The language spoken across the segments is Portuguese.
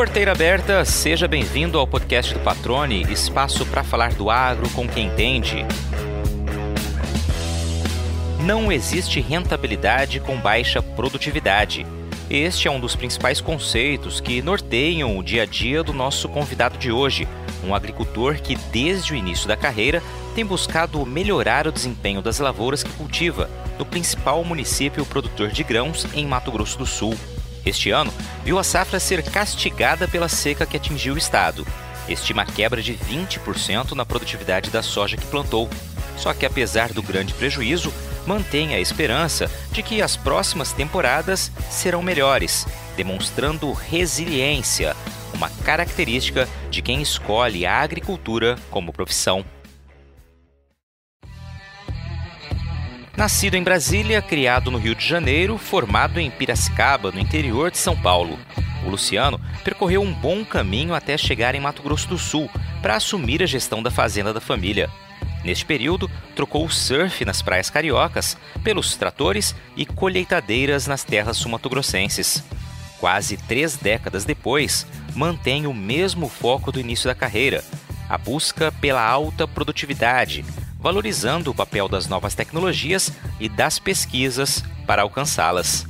Porteira aberta, seja bem-vindo ao podcast do Patrone, espaço para falar do agro com quem entende. Não existe rentabilidade com baixa produtividade. Este é um dos principais conceitos que norteiam o dia a dia do nosso convidado de hoje, um agricultor que, desde o início da carreira, tem buscado melhorar o desempenho das lavouras que cultiva, no principal município produtor de grãos em Mato Grosso do Sul. Este ano, viu a safra ser castigada pela seca que atingiu o estado. Estima quebra de 20% na produtividade da soja que plantou. Só que, apesar do grande prejuízo, mantém a esperança de que as próximas temporadas serão melhores, demonstrando resiliência, uma característica de quem escolhe a agricultura como profissão. Nascido em Brasília, criado no Rio de Janeiro, formado em Piracicaba, no interior de São Paulo. O Luciano percorreu um bom caminho até chegar em Mato Grosso do Sul para assumir a gestão da fazenda da família. Neste período, trocou o surf nas praias cariocas pelos tratores e colheitadeiras nas terras sumatogrossenses. Quase três décadas depois, mantém o mesmo foco do início da carreira, a busca pela alta produtividade, valorizando o papel das novas tecnologias e das pesquisas para alcançá-las.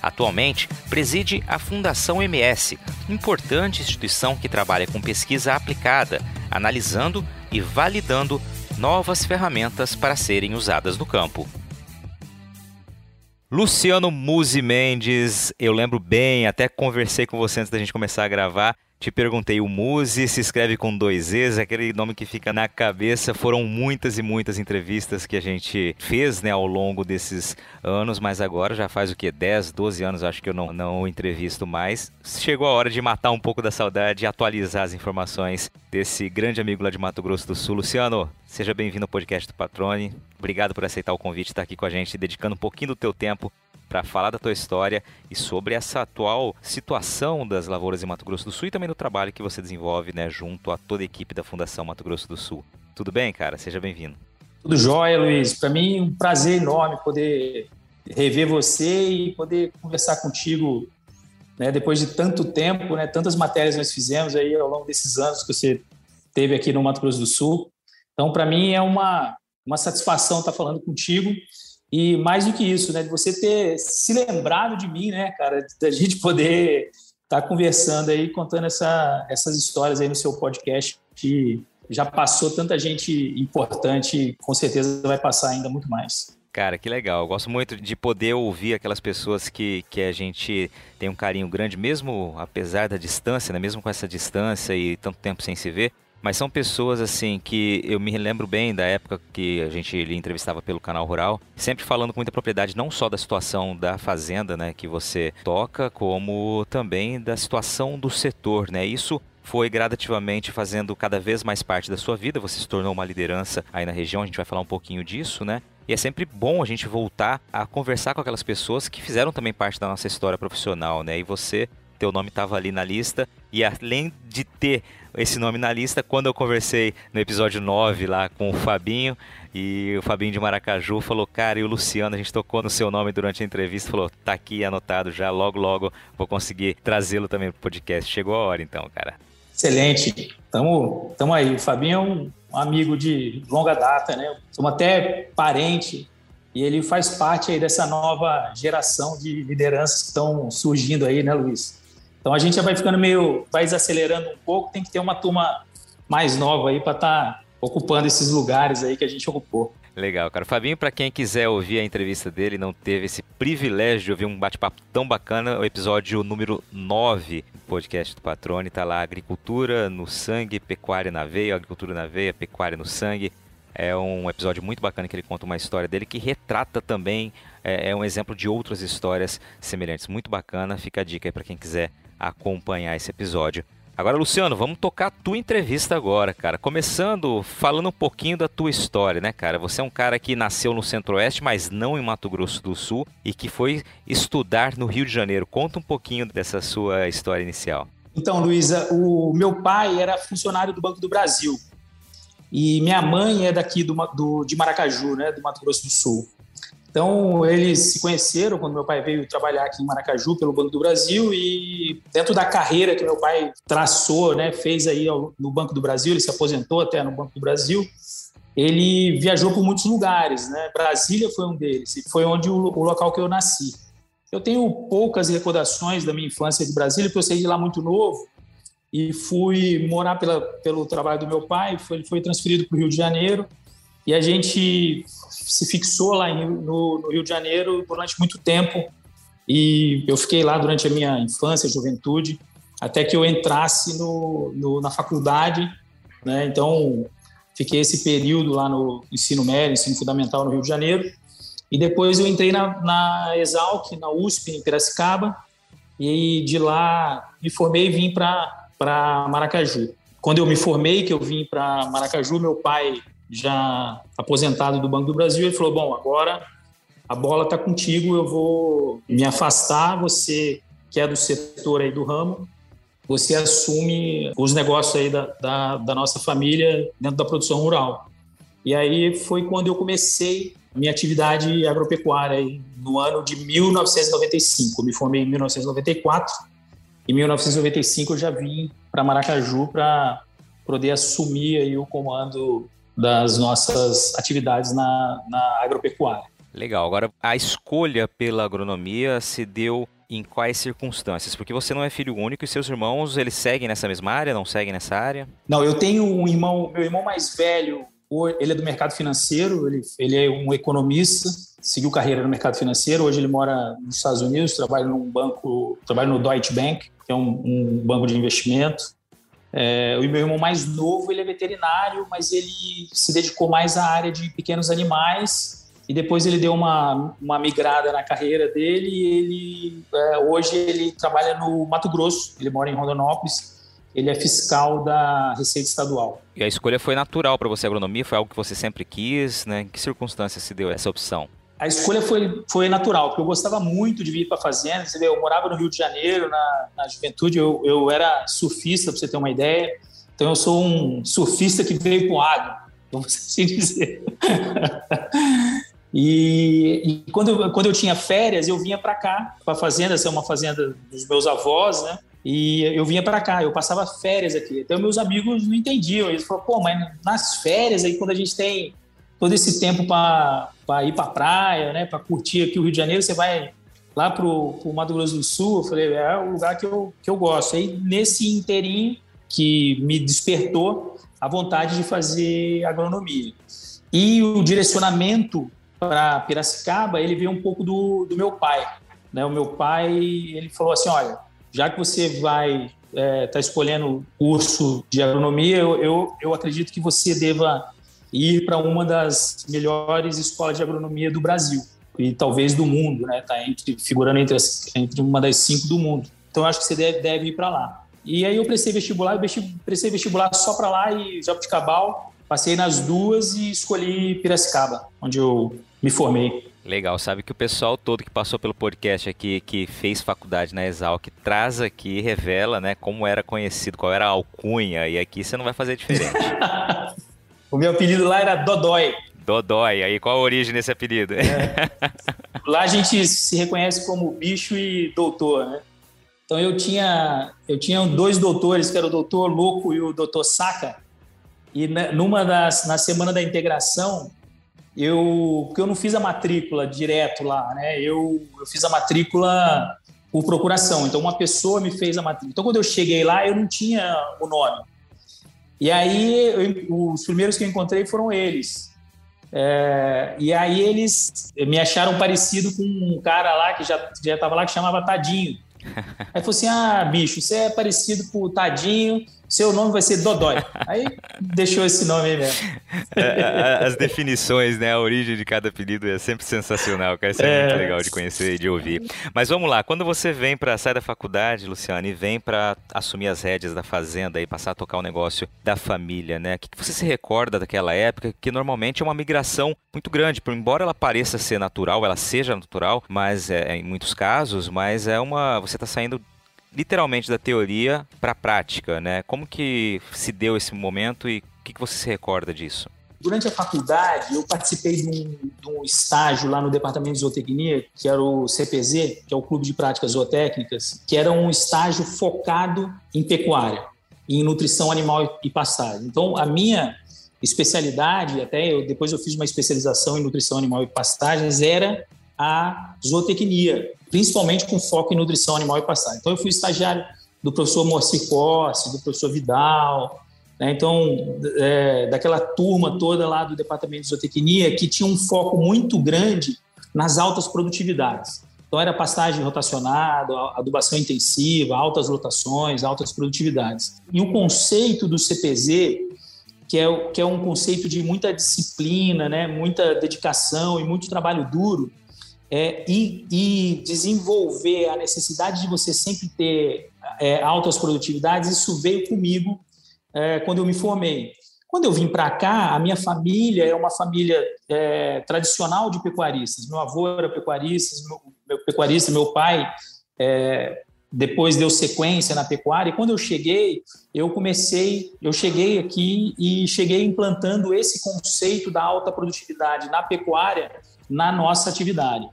Atualmente, preside a Fundação MS, importante instituição que trabalha com pesquisa aplicada, analisando e validando novas ferramentas para serem usadas no campo. Luciano Musi Mendes, eu lembro bem, até conversei com você antes da gente começar a gravar. Te perguntei, o Muse se escreve com dois E's, aquele nome que fica na cabeça. Foram muitas e muitas entrevistas que a gente fez né, ao longo desses anos, mas agora já faz o que? 10, 12 anos acho que eu não, não entrevisto mais. Chegou a hora de matar um pouco da saudade e atualizar as informações desse grande amigo lá de Mato Grosso do Sul. Luciano, seja bem-vindo ao podcast do Patrone. Obrigado por aceitar o convite, estar aqui com a gente, dedicando um pouquinho do teu tempo para falar da tua história e sobre essa atual situação das lavouras em Mato Grosso do Sul e também do trabalho que você desenvolve né, junto a toda a equipe da Fundação Mato Grosso do Sul. Tudo bem, cara? Seja bem-vindo. Tudo jóia, Luiz. Para mim, um prazer enorme poder rever você e poder conversar contigo né, depois de tanto tempo, né, tantas matérias nós fizemos aí ao longo desses anos que você teve aqui no Mato Grosso do Sul. Então, para mim, é uma, uma satisfação estar falando contigo e mais do que isso, né, de você ter se lembrado de mim, né, cara, da gente poder estar tá conversando aí, contando essa, essas histórias aí no seu podcast, que já passou tanta gente importante, com certeza vai passar ainda muito mais. Cara, que legal. Eu gosto muito de poder ouvir aquelas pessoas que, que a gente tem um carinho grande, mesmo apesar da distância, né? mesmo com essa distância e tanto tempo sem se ver. Mas são pessoas assim que eu me lembro bem da época que a gente lhe entrevistava pelo canal Rural, sempre falando com muita propriedade não só da situação da fazenda, né, que você toca, como também da situação do setor, né? Isso foi gradativamente fazendo cada vez mais parte da sua vida. Você se tornou uma liderança aí na região, a gente vai falar um pouquinho disso, né? E é sempre bom a gente voltar a conversar com aquelas pessoas que fizeram também parte da nossa história profissional, né? E você, teu nome estava ali na lista, e além de ter esse nome na lista quando eu conversei no episódio 9 lá com o Fabinho. E o Fabinho de Maracaju falou, cara, e o Luciano, a gente tocou no seu nome durante a entrevista, falou, tá aqui anotado já, logo, logo vou conseguir trazê-lo também pro podcast. Chegou a hora então, cara. Excelente. Tamo, tamo aí. O Fabinho é um amigo de longa data, né? Somos até parente e ele faz parte aí dessa nova geração de lideranças que estão surgindo aí, né, Luiz? Então a gente já vai ficando meio, vai desacelerando um pouco, tem que ter uma turma mais nova aí para estar tá ocupando esses lugares aí que a gente ocupou. Legal, cara. Fabinho, para quem quiser ouvir a entrevista dele, não teve esse privilégio de ouvir um bate-papo tão bacana, o episódio número 9 do podcast do Patrone, tá lá agricultura no sangue, pecuária na veia, agricultura na veia, pecuária no sangue. É um episódio muito bacana que ele conta uma história dele que retrata também, é, é um exemplo de outras histórias semelhantes. Muito bacana, fica a dica aí para quem quiser acompanhar esse episódio. Agora, Luciano, vamos tocar a tua entrevista agora, cara. Começando falando um pouquinho da tua história, né, cara? Você é um cara que nasceu no Centro-Oeste, mas não em Mato Grosso do Sul, e que foi estudar no Rio de Janeiro. Conta um pouquinho dessa sua história inicial. Então, Luísa, o meu pai era funcionário do Banco do Brasil. E minha mãe é daqui do, do, de Maracaju, né, do Mato Grosso do Sul. Então, eles se conheceram quando meu pai veio trabalhar aqui em Maracaju pelo Banco do Brasil e dentro da carreira que meu pai traçou, né, fez aí no Banco do Brasil, ele se aposentou até no Banco do Brasil, ele viajou por muitos lugares, né? Brasília foi um deles, foi onde o, o local que eu nasci. Eu tenho poucas recordações da minha infância de Brasília, porque eu saí de lá muito novo e fui morar pela, pelo trabalho do meu pai, foi, ele foi transferido para o Rio de Janeiro, e a gente se fixou lá em, no, no, Rio de Janeiro durante muito tempo. E eu fiquei lá durante a minha infância, juventude, até que eu entrasse no, no, na faculdade. Né? Então, fiquei esse período lá no ensino médio, ensino fundamental no Rio de Janeiro. E depois eu entrei na, na Exalc, na USP, em Piracicaba. E de lá me formei e vim para Maracaju. Quando eu me formei, que eu vim para Maracaju, meu pai já aposentado do Banco do Brasil, ele falou: Bom, agora a bola está contigo, eu vou me afastar. Você que é do setor aí do ramo, você assume os negócios aí da, da, da nossa família dentro da produção rural. E aí foi quando eu comecei minha atividade agropecuária aí, no ano de 1995. Eu me formei em 1994. Em 1995 eu já vim para Maracaju para poder assumir aí o comando das nossas atividades na, na agropecuária. Legal. Agora, a escolha pela agronomia se deu em quais circunstâncias? Porque você não é filho único e seus irmãos, eles seguem nessa mesma área, não seguem nessa área? Não, eu tenho um irmão, meu irmão mais velho, ele é do mercado financeiro, ele, ele é um economista, seguiu carreira no mercado financeiro, hoje ele mora nos Estados Unidos, trabalha num banco, trabalha no Deutsche Bank, que é um, um banco de investimento. É, o meu irmão mais novo, ele é veterinário, mas ele se dedicou mais à área de pequenos animais e depois ele deu uma, uma migrada na carreira dele e ele, é, hoje ele trabalha no Mato Grosso, ele mora em Rondonópolis, ele é fiscal da Receita Estadual. E a escolha foi natural para você, agronomia? Foi algo que você sempre quis? Né? Em que circunstâncias se deu essa opção? A escolha foi, foi natural, porque eu gostava muito de vir para a fazenda. Você vê, eu morava no Rio de Janeiro, na, na juventude, eu, eu era surfista, para você ter uma ideia. Então, eu sou um surfista que veio o agro, vamos assim dizer. e, e quando, eu, quando eu tinha férias, eu vinha para cá, para a fazenda, essa é uma fazenda dos meus avós, né? E eu vinha para cá, eu passava férias aqui. Então, meus amigos não entendiam. Eles falaram, pô, mas nas férias, aí quando a gente tem todo esse tempo para ir para praia, né, para curtir aqui o Rio de Janeiro, você vai lá para o Mato Grosso do Sul, eu falei, é o lugar que eu, que eu gosto. Aí, nesse inteirinho que me despertou a vontade de fazer agronomia. E o direcionamento para Piracicaba, ele veio um pouco do, do meu pai. Né? O meu pai, ele falou assim, olha, já que você vai estar é, tá escolhendo curso de agronomia, eu, eu, eu acredito que você deva ir para uma das melhores escolas de agronomia do Brasil e talvez do mundo, né? Tá entre, figurando entre, as, entre uma das cinco do mundo. Então acho que você deve, deve ir para lá. E aí eu prestei vestibular, prestei vestibular só para lá e Jabuticabal. Passei nas duas e escolhi Piracicaba, onde eu me formei. Legal, sabe que o pessoal todo que passou pelo podcast aqui, que fez faculdade na Exalc, traz aqui, revela, né, como era conhecido, qual era a alcunha, e aqui você não vai fazer diferente. O meu apelido lá era Dodói. Dodói, aí qual a origem desse apelido? É. Lá a gente se reconhece como bicho e doutor, né? Então eu tinha, eu tinha dois doutores, que era o doutor Louco e o doutor Saca, e numa das, na semana da integração, eu, porque eu não fiz a matrícula direto lá, né? Eu, eu fiz a matrícula por procuração. Então uma pessoa me fez a matrícula. Então quando eu cheguei lá, eu não tinha o nome. E aí, eu, os primeiros que eu encontrei foram eles. É, e aí eles me acharam parecido com um cara lá que já já estava lá que chamava Tadinho. Aí falou assim: ah, bicho, você é parecido com o Tadinho, seu nome vai ser Dodói. Aí deixou esse nome aí mesmo. É, as definições, né? A origem de cada apelido é sempre sensacional, cara. Isso é, é muito legal de conhecer e de ouvir. Mas vamos lá, quando você vem para sair da faculdade, Luciano, e vem para assumir as rédeas da fazenda e passar a tocar o negócio da família, né? O que você se recorda daquela época? Que normalmente é uma migração muito grande, por embora ela pareça ser natural, ela seja natural, mas é, em muitos casos, mas é uma. Você está saindo literalmente da teoria para a prática, né? Como que se deu esse momento e o que, que você se recorda disso? durante a faculdade, eu participei de um, de um, estágio lá no Departamento de Zootecnia, que era o CPZ, que é o Clube de Práticas Zootécnicas, que era um estágio focado em pecuária, em nutrição animal e pastagem. Então, a minha especialidade, até eu, depois eu fiz uma especialização em nutrição animal e pastagens, era a zootecnia, principalmente com foco em nutrição animal e pastagem. Então, eu fui estagiário do professor Moacir Corsi, do professor Vidal, né? então, é, daquela turma toda lá do departamento de zootecnia, que tinha um foco muito grande nas altas produtividades. Então, era pastagem rotacionada, adubação intensiva, altas lotações, altas produtividades. E o conceito do CPZ, que é, que é um conceito de muita disciplina, né? muita dedicação e muito trabalho duro, é, e, e, desenvolver a necessidade de você sempre ter é, altas produtividades, isso veio comigo é, quando eu me formei. Quando eu vim para cá, a minha família é uma família é, tradicional de pecuaristas. Meu avô era pecuarista, meu, meu pecuarista, meu pai é, depois deu sequência na pecuária. E quando eu cheguei, eu comecei, eu cheguei aqui e cheguei implantando esse conceito da alta produtividade na pecuária na nossa atividade.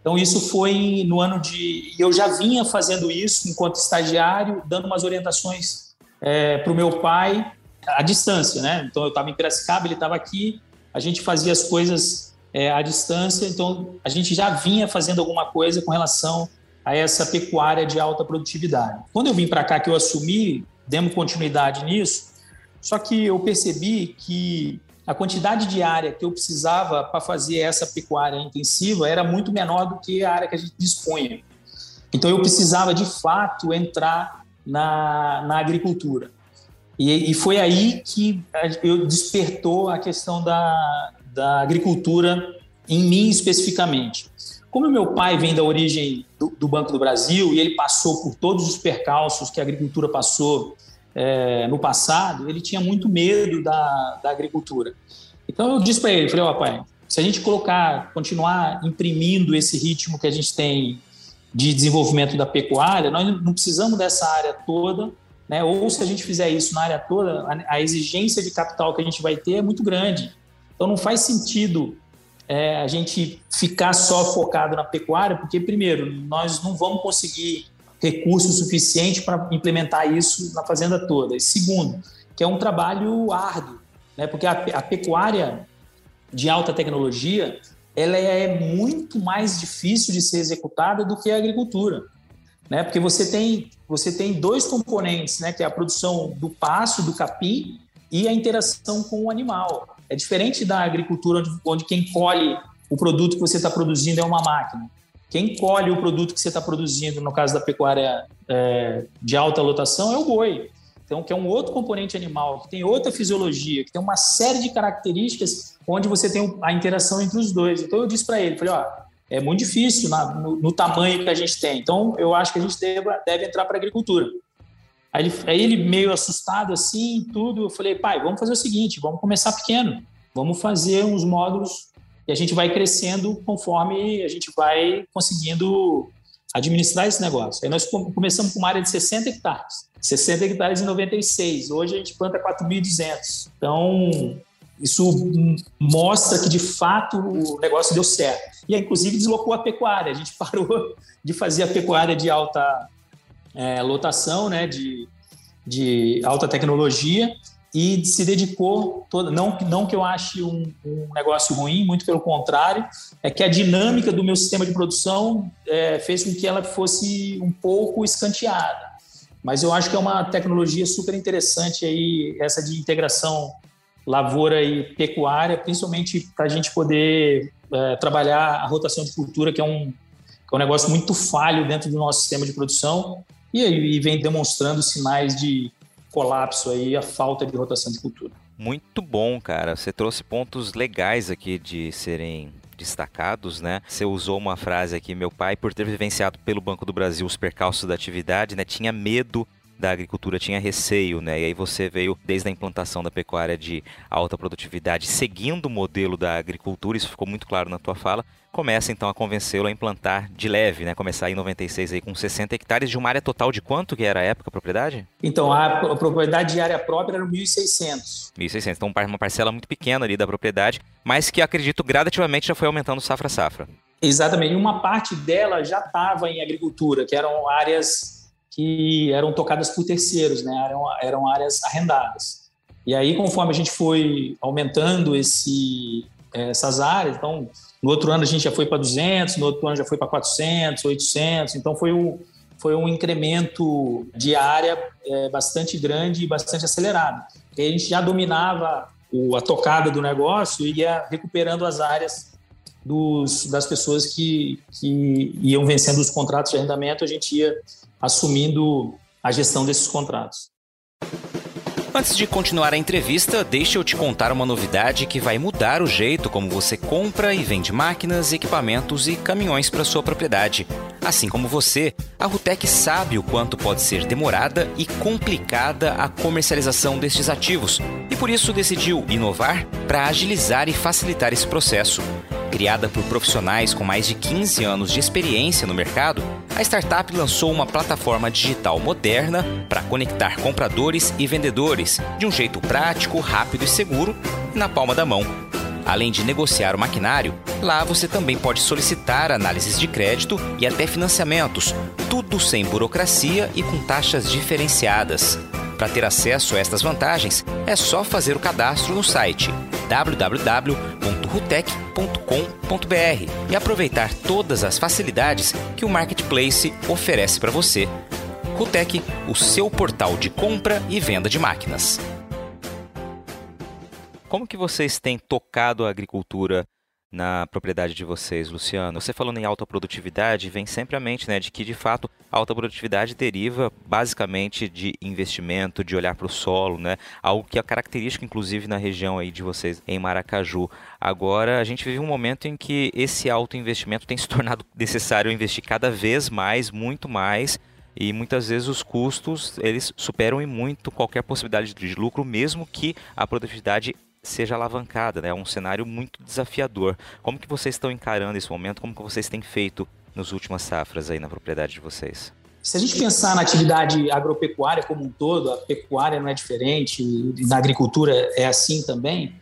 Então, isso foi no ano de. Eu já vinha fazendo isso enquanto estagiário, dando umas orientações é, para o meu pai à distância, né? Então, eu estava em Piracicaba, ele estava aqui, a gente fazia as coisas é, à distância, então a gente já vinha fazendo alguma coisa com relação a essa pecuária de alta produtividade. Quando eu vim para cá, que eu assumi, demos continuidade nisso, só que eu percebi que a quantidade de área que eu precisava para fazer essa pecuária intensiva era muito menor do que a área que a gente dispunha. Então eu precisava de fato entrar na, na agricultura. E, e foi aí que eu despertou a questão da, da agricultura em mim especificamente. Como meu pai vem da origem do, do, Banco do Brasil e ele passou por todos os percalços que a agricultura passou é, no passado, ele tinha muito medo da, da agricultura. Então eu disse para ele, falei, ó, oh, pai, se a gente colocar, continuar imprimindo esse ritmo que a gente tem de desenvolvimento da pecuária, nós não precisamos dessa área toda, né? Ou se a gente fizer isso na área toda, a, a exigência de capital que a gente vai ter é muito grande. Então não faz sentido é, a gente ficar só focado na pecuária, porque primeiro nós não vamos conseguir recurso suficiente para implementar isso na fazenda toda. E segundo, que é um trabalho árduo, né? porque a, a pecuária de alta tecnologia ela é muito mais difícil de ser executada do que a agricultura, né? Porque você tem você tem dois componentes, né? Que é a produção do pasto, do capim e a interação com o animal. É diferente da agricultura onde, onde quem colhe o produto que você está produzindo é uma máquina. Quem colhe o produto que você está produzindo, no caso da pecuária é, de alta lotação, é o boi. Então, que é um outro componente animal, que tem outra fisiologia, que tem uma série de características onde você tem a interação entre os dois. Então, eu disse para ele, falei, ó, é muito difícil na, no, no, tamanho que a gente tem. Então, eu acho que a gente deve, deve entrar para a agricultura. Aí ele, aí ele, meio assustado assim, tudo, eu falei, pai, vamos fazer o seguinte, vamos começar pequeno, vamos fazer uns módulos e a gente vai crescendo conforme a gente vai conseguindo administrar esse negócio. Aí nós começamos com uma área de 60 hectares, 60 hectares em 96, hoje a gente planta 4.200. Então, isso mostra que de fato o negócio deu certo. E inclusive deslocou a pecuária, a gente parou de fazer a pecuária de alta é, lotação, né, de, de alta tecnologia, e se dedicou toda, não não que eu ache um, um, negócio ruim, muito pelo contrário, é que a dinâmica do meu sistema de produção é, fez com que ela fosse um pouco escanteada. Mas eu acho que é uma tecnologia super interessante aí essa de integração lavoura e pecuária, principalmente para a gente poder é, trabalhar a rotação de cultura, que é um que é um negócio muito falho dentro do nosso sistema de produção e, e vem demonstrando sinais de colapso aí, a falta de rotação de cultura. Muito bom, cara. Você trouxe pontos legais aqui de serem destacados, né? Você usou uma frase aqui, meu pai, por ter vivenciado pelo Banco do Brasil os percalços da atividade, né, tinha medo da agricultura tinha receio, né? E aí você veio desde a implantação da pecuária de alta produtividade, seguindo o modelo da agricultura, isso ficou muito claro na tua fala. Começa então a convencê-lo a implantar de leve, né? Começar em 96 aí com 60 hectares de uma área total de quanto que era a época a propriedade? Então, a propriedade de área própria era 1.600. 1.600, então uma parcela muito pequena ali da propriedade, mas que acredito gradativamente já foi aumentando safra a safra. Exatamente, uma parte dela já estava em agricultura, que eram áreas que eram tocadas por terceiros, né? eram, eram áreas arrendadas. E aí, conforme a gente foi aumentando esse, eh, essas áreas, então, no outro ano a gente já foi para 200, no outro ano já foi para 400, 800, então foi um, foi um incremento de área é, bastante grande e bastante acelerado. E a gente já dominava o, a tocada do negócio e ia recuperando as áreas dos, das pessoas que, que iam vencendo os contratos de arrendamento, a gente ia assumindo a gestão desses contratos. Antes de continuar a entrevista, deixa eu te contar uma novidade que vai mudar o jeito como você compra e vende máquinas, equipamentos e caminhões para sua propriedade. Assim como você, a Rutec sabe o quanto pode ser demorada e complicada a comercialização destes ativos e por isso decidiu inovar para agilizar e facilitar esse processo. Criada por profissionais com mais de 15 anos de experiência no mercado, a startup lançou uma plataforma digital moderna para conectar compradores e vendedores de um jeito prático, rápido e seguro e na palma da mão. Além de negociar o maquinário, lá você também pode solicitar análises de crédito e até financiamentos, tudo sem burocracia e com taxas diferenciadas. Para ter acesso a estas vantagens, é só fazer o cadastro no site www.rutec.com.br e aproveitar todas as facilidades que o marketplace oferece para você. Rutec, o seu portal de compra e venda de máquinas. Como que vocês têm tocado a agricultura na propriedade de vocês, Luciano? Você falando em alta produtividade, vem sempre à mente, né, de que de fato a alta produtividade deriva basicamente de investimento, de olhar para o solo, né? Algo que é característico inclusive na região aí de vocês em Maracaju. Agora a gente vive um momento em que esse alto investimento tem se tornado necessário investir cada vez mais, muito mais, e muitas vezes os custos eles superam em muito qualquer possibilidade de lucro, mesmo que a produtividade seja alavancada, né? É um cenário muito desafiador. Como que vocês estão encarando esse momento? Como que vocês têm feito nas últimas safras aí na propriedade de vocês? Se a gente pensar na atividade agropecuária como um todo, a pecuária não é diferente, na agricultura é assim também.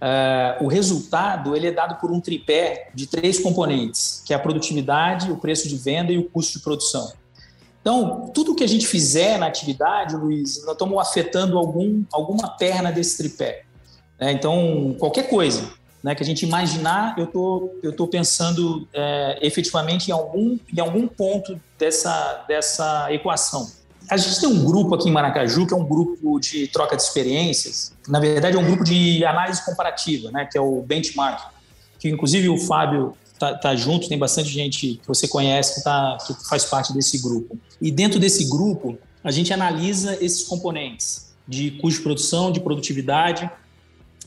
Uh, o resultado ele é dado por um tripé de três componentes, que é a produtividade, o preço de venda e o custo de produção. Então, tudo que a gente fizer na atividade, Luiz, nós estamos afetando algum, alguma perna desse tripé. É, então, qualquer coisa né, que a gente imaginar, eu tô, estou tô pensando é, efetivamente em algum, em algum ponto dessa, dessa equação. A gente tem um grupo aqui em Maracaju, que é um grupo de troca de experiências. Na verdade, é um grupo de análise comparativa, né, que é o benchmark, que inclusive o Fábio tá, tá junto, tem bastante gente que você conhece que, tá, que faz parte desse grupo. E dentro desse grupo, a gente analisa esses componentes de custo de produção, de produtividade,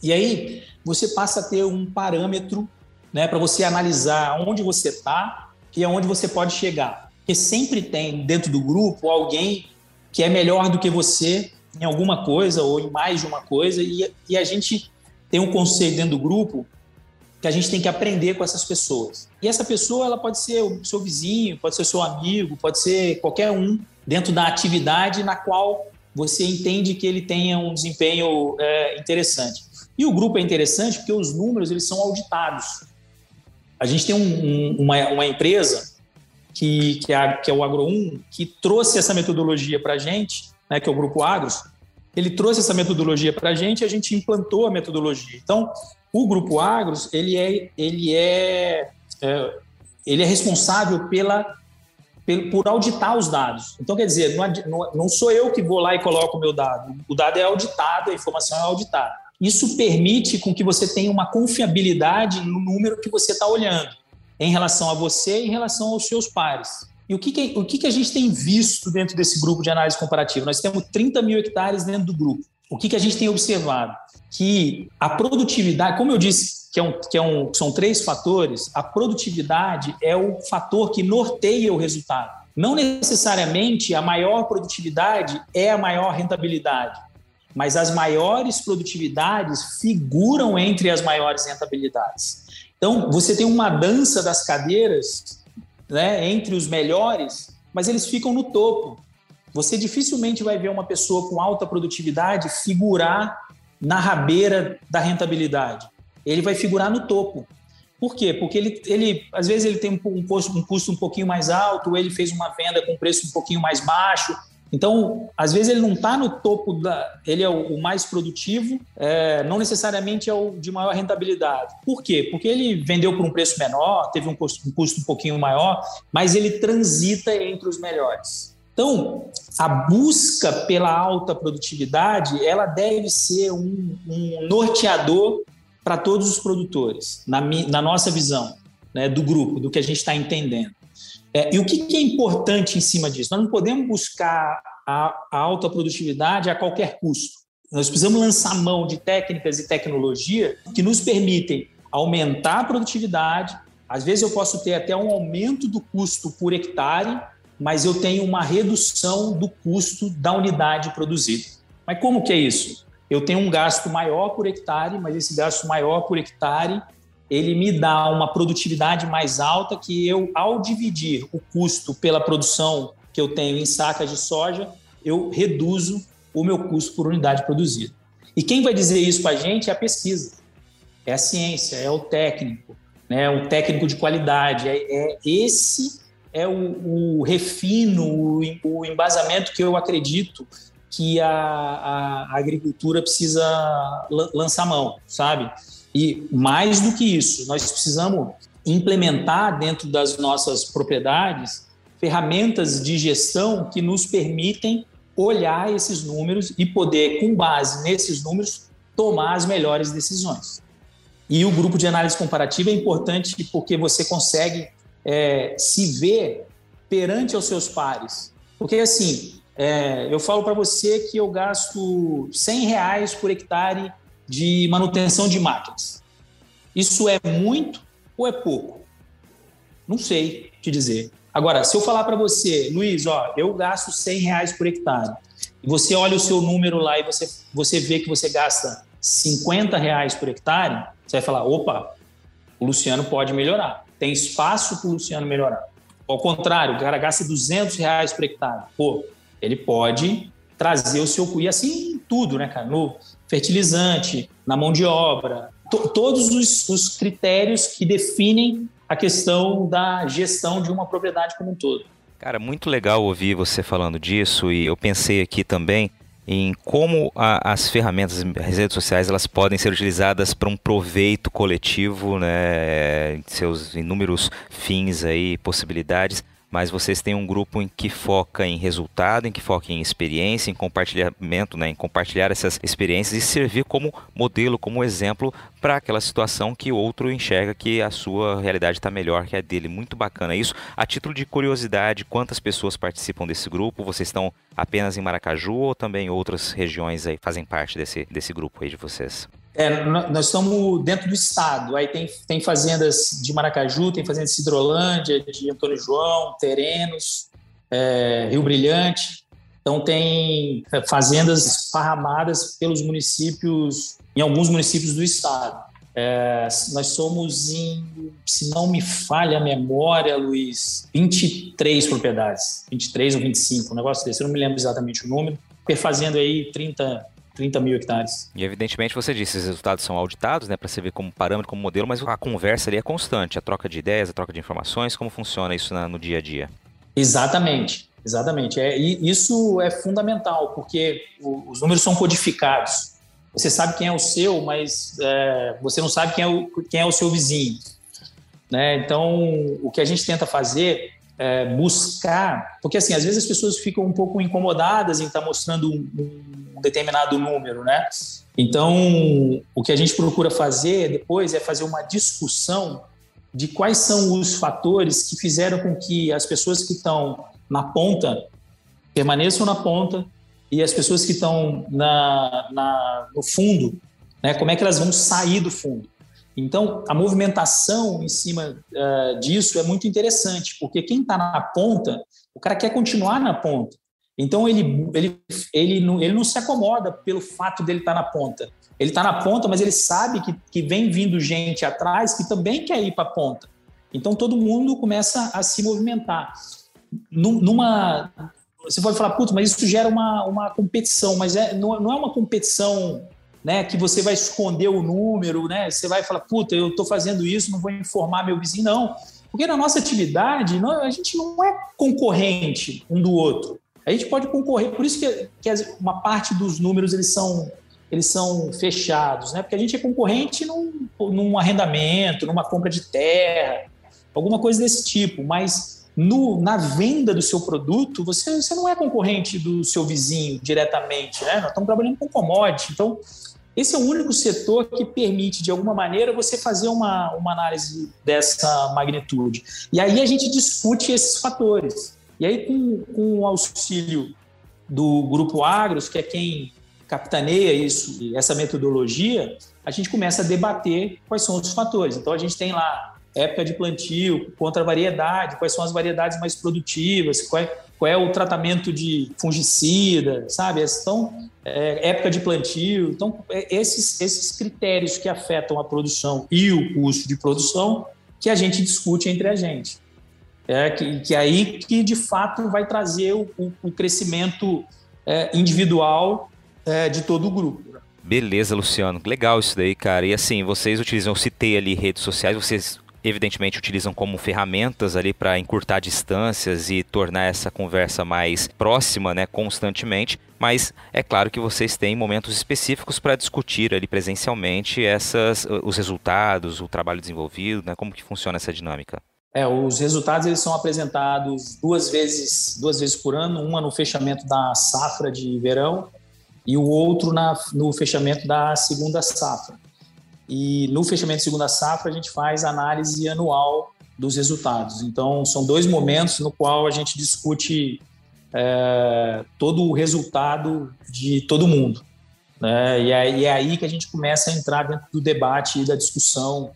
e aí você passa a ter um parâmetro né, para você analisar onde você está e aonde você pode chegar. Porque sempre tem dentro do grupo alguém que é melhor do que você em alguma coisa ou em mais de uma coisa, e, e a gente tem um conceito dentro do grupo que a gente tem que aprender com essas pessoas. E essa pessoa ela pode ser o seu vizinho, pode ser seu amigo, pode ser qualquer um dentro da atividade na qual você entende que ele tenha um desempenho é, interessante. E o grupo é interessante porque os números eles são auditados. A gente tem um, um, uma, uma, empresa que, que, é, que é o Agro1 que trouxe essa metodologia para a gente, né, que é o Grupo Agros. Ele trouxe essa metodologia para a gente e a gente implantou a metodologia. Então, o Grupo Agros ele é, ele é, é ele é responsável pela por auditar os dados. Então, quer dizer, não, não sou eu que vou lá e coloco o meu dado. O dado é auditado, a informação é auditada. Isso permite com que você tenha uma confiabilidade no número que você está olhando em relação a você e em relação aos seus pares. E o que, que, o que, que a gente tem visto dentro desse grupo de análise comparativa? Nós temos 30 mil hectares dentro do grupo. O que, que a gente tem observado? Que a produtividade, como eu disse, que, é um, que é um, são três fatores, a produtividade é o fator que norteia o resultado. Não necessariamente a maior produtividade é a maior rentabilidade, mas as maiores produtividades figuram entre as maiores rentabilidades. Então, você tem uma dança das cadeiras né, entre os melhores, mas eles ficam no topo. Você dificilmente vai ver uma pessoa com alta produtividade figurar na rabeira da rentabilidade. Ele vai figurar no topo. Por quê? Porque ele, ele às vezes ele tem um custo, um custo um pouquinho mais alto, ele fez uma venda com preço um pouquinho mais baixo. Então, às vezes ele não está no topo da. Ele é o, mais produtivo, é, não necessariamente é o de maior rentabilidade. Por quê? Porque ele vendeu por um preço menor, teve um custo, um custo um pouquinho maior, mas ele transita entre os melhores. Então, a busca pela alta produtividade, ela deve ser um, um norteador para todos os produtores, na, na nossa visão né, do grupo, do que a gente está entendendo. É, e o que, que, é importante em cima disso? Nós não podemos buscar a, a alta produtividade a qualquer custo. Nós precisamos lançar mão de técnicas e tecnologia que nos permitem aumentar a produtividade. Às vezes eu posso ter até um aumento do custo por hectare, mas eu tenho uma redução do custo da unidade produzida. Mas como que é isso? eu tenho um gasto maior por hectare, mas esse gasto maior por hectare ele me dá uma produtividade mais alta que eu, ao dividir o custo pela produção que eu tenho em sacas de soja, eu reduzo o meu custo por unidade produzida. E quem vai dizer isso para a gente é a pesquisa, é a ciência, é o técnico, né? o técnico de qualidade. É, é esse é o, o refino, o, o embasamento que eu acredito que a, a, agricultura precisa lançar mão, sabe? E mais do que isso, nós precisamos implementar dentro das nossas propriedades ferramentas de gestão que nos permitem olhar esses números e poder, com base nesses números, tomar as melhores decisões. E o grupo de análise comparativa é importante porque você consegue é, se ver perante aos seus pares. Porque, assim, é, eu falo para você que eu gasto 100 reais por hectare de manutenção de máquinas. Isso é muito ou é pouco? Não sei te dizer. Agora, se eu falar para você, Luiz, ó, eu gasto 100 reais por hectare, e você olha o seu número lá e você, você vê que você gasta 50 reais por hectare, você vai falar, opa, o Luciano pode melhorar. Tem espaço para o Luciano melhorar. Ao contrário, o cara gasta 200 reais por hectare. Pô, ele pode trazer o seu e assim tudo, né, cara? No fertilizante, na mão de obra, to, todos os, os critérios que definem a questão da gestão de uma propriedade como um todo. Cara, muito legal ouvir você falando disso e eu pensei aqui também em como a, as ferramentas, as redes sociais, elas podem ser utilizadas para um proveito coletivo, né, seus inúmeros fins aí, possibilidades mas vocês têm um grupo em que foca em resultado, em que foca em experiência, em compartilhamento, né, em compartilhar essas experiências e servir como modelo, como exemplo para aquela situação que outro enxerga que a sua realidade está melhor que a dele. Muito bacana isso. A título de curiosidade, quantas pessoas participam desse grupo? Vocês estão apenas em Maracaju ou também outras regiões aí fazem parte desse, desse grupo aí de vocês? É, nós estamos dentro do estado. Aí tem, tem fazendas de Maracaju, tem fazendas de Cidrolândia, de Antônio João, Terenos, é, Rio Brilhante. Então tem é, fazendas esparramadas pelos municípios, em alguns municípios do estado. É, nós somos em, se não me falha a memória, Luiz, 23 propriedades, 23 ou 25, um negócio desse, eu não me lembro exatamente o número. Perfazendo aí 30, 30 mil hectares. E evidentemente você disse, esses resultados são auditados, né, para você ver como parâmetro, como modelo, mas a conversa ali é constante, a troca de ideias, a troca de informações, como funciona isso na, no dia a dia? Exatamente, exatamente. É, e isso é fundamental, porque o, os números são codificados. Você sabe quem é o seu, mas é, você não sabe quem é o, quem é o seu vizinho. Né? Então, o que a gente tenta fazer é, buscar, porque assim, às vezes as pessoas ficam um pouco incomodadas em estar mostrando um, um, determinado número, né? Então, o que a gente procura fazer depois é fazer uma discussão de quais são os fatores que fizeram com que as pessoas que estão na ponta permaneçam na ponta e as pessoas que estão na, na, no fundo, né, como é que elas vão sair do fundo. Então, a movimentação em cima uh, disso é muito interessante, porque quem está na ponta, O cara quer continuar na ponta. Então ele, ele, ele, não, ele não se acomoda pelo fato dele estar tá na ponta. Ele está na ponta, mas ele sabe que, que vem vindo gente atrás que também quer ir para a ponta. Então todo mundo começa a se movimentar. Numa, você pode falar, putz, mas isso gera uma, uma competição, mas é, não, não é uma competição né, que você vai esconder o número, né? Você vai falar, puta, eu estou fazendo isso, não vou informar meu vizinho, não. Porque na nossa atividade, não, a gente não é concorrente um do outro. A gente pode concorrer, por isso que, que uma parte dos números eles são, eles são fechados, né? Porque a gente é concorrente num, num arrendamento, numa compra de terra, alguma coisa desse tipo, mas no, na venda do seu produto, você, você não é concorrente do seu vizinho diretamente, né? Nós estamos trabalhando com commodity, então esse é o único setor que permite, de alguma maneira, você fazer uma, uma análise dessa magnitude. E aí a gente discute esses fatores. E aí, com, com o auxílio do Grupo Agros, que é quem capitaneia isso, essa metodologia, a gente começa a debater quais são os fatores. Então, a gente tem lá época de plantio, contra variedade, quais são as variedades mais produtivas, qual é, qual é o tratamento de fungicida, sabe? Então, é, época de plantio. Então, é, esses, esses critérios que afetam a produção e o custo de produção que a gente discute entre a gente. É que, que é aí que, de fato, vai trazer o, o, crescimento é, individual é, de todo o grupo. Beleza, Luciano. Legal isso daí, cara. E assim, vocês utilizam, eu citei ali redes sociais, vocês evidentemente utilizam como ferramentas ali para encurtar distâncias e tornar essa conversa mais próxima, né, constantemente. Mas é claro que vocês têm momentos específicos para discutir ali presencialmente essas, os resultados, o trabalho desenvolvido, né, como que funciona essa dinâmica. É, os resultados eles são apresentados duas vezes, duas vezes por ano, uma no fechamento da safra de verão e o outro na, no fechamento da segunda safra. E no fechamento de segunda safra, a gente faz análise anual dos resultados. Então, são dois momentos no qual a gente discute é, todo o resultado de todo mundo. Né? E, é, e é aí que a gente começa a entrar dentro do debate e da discussão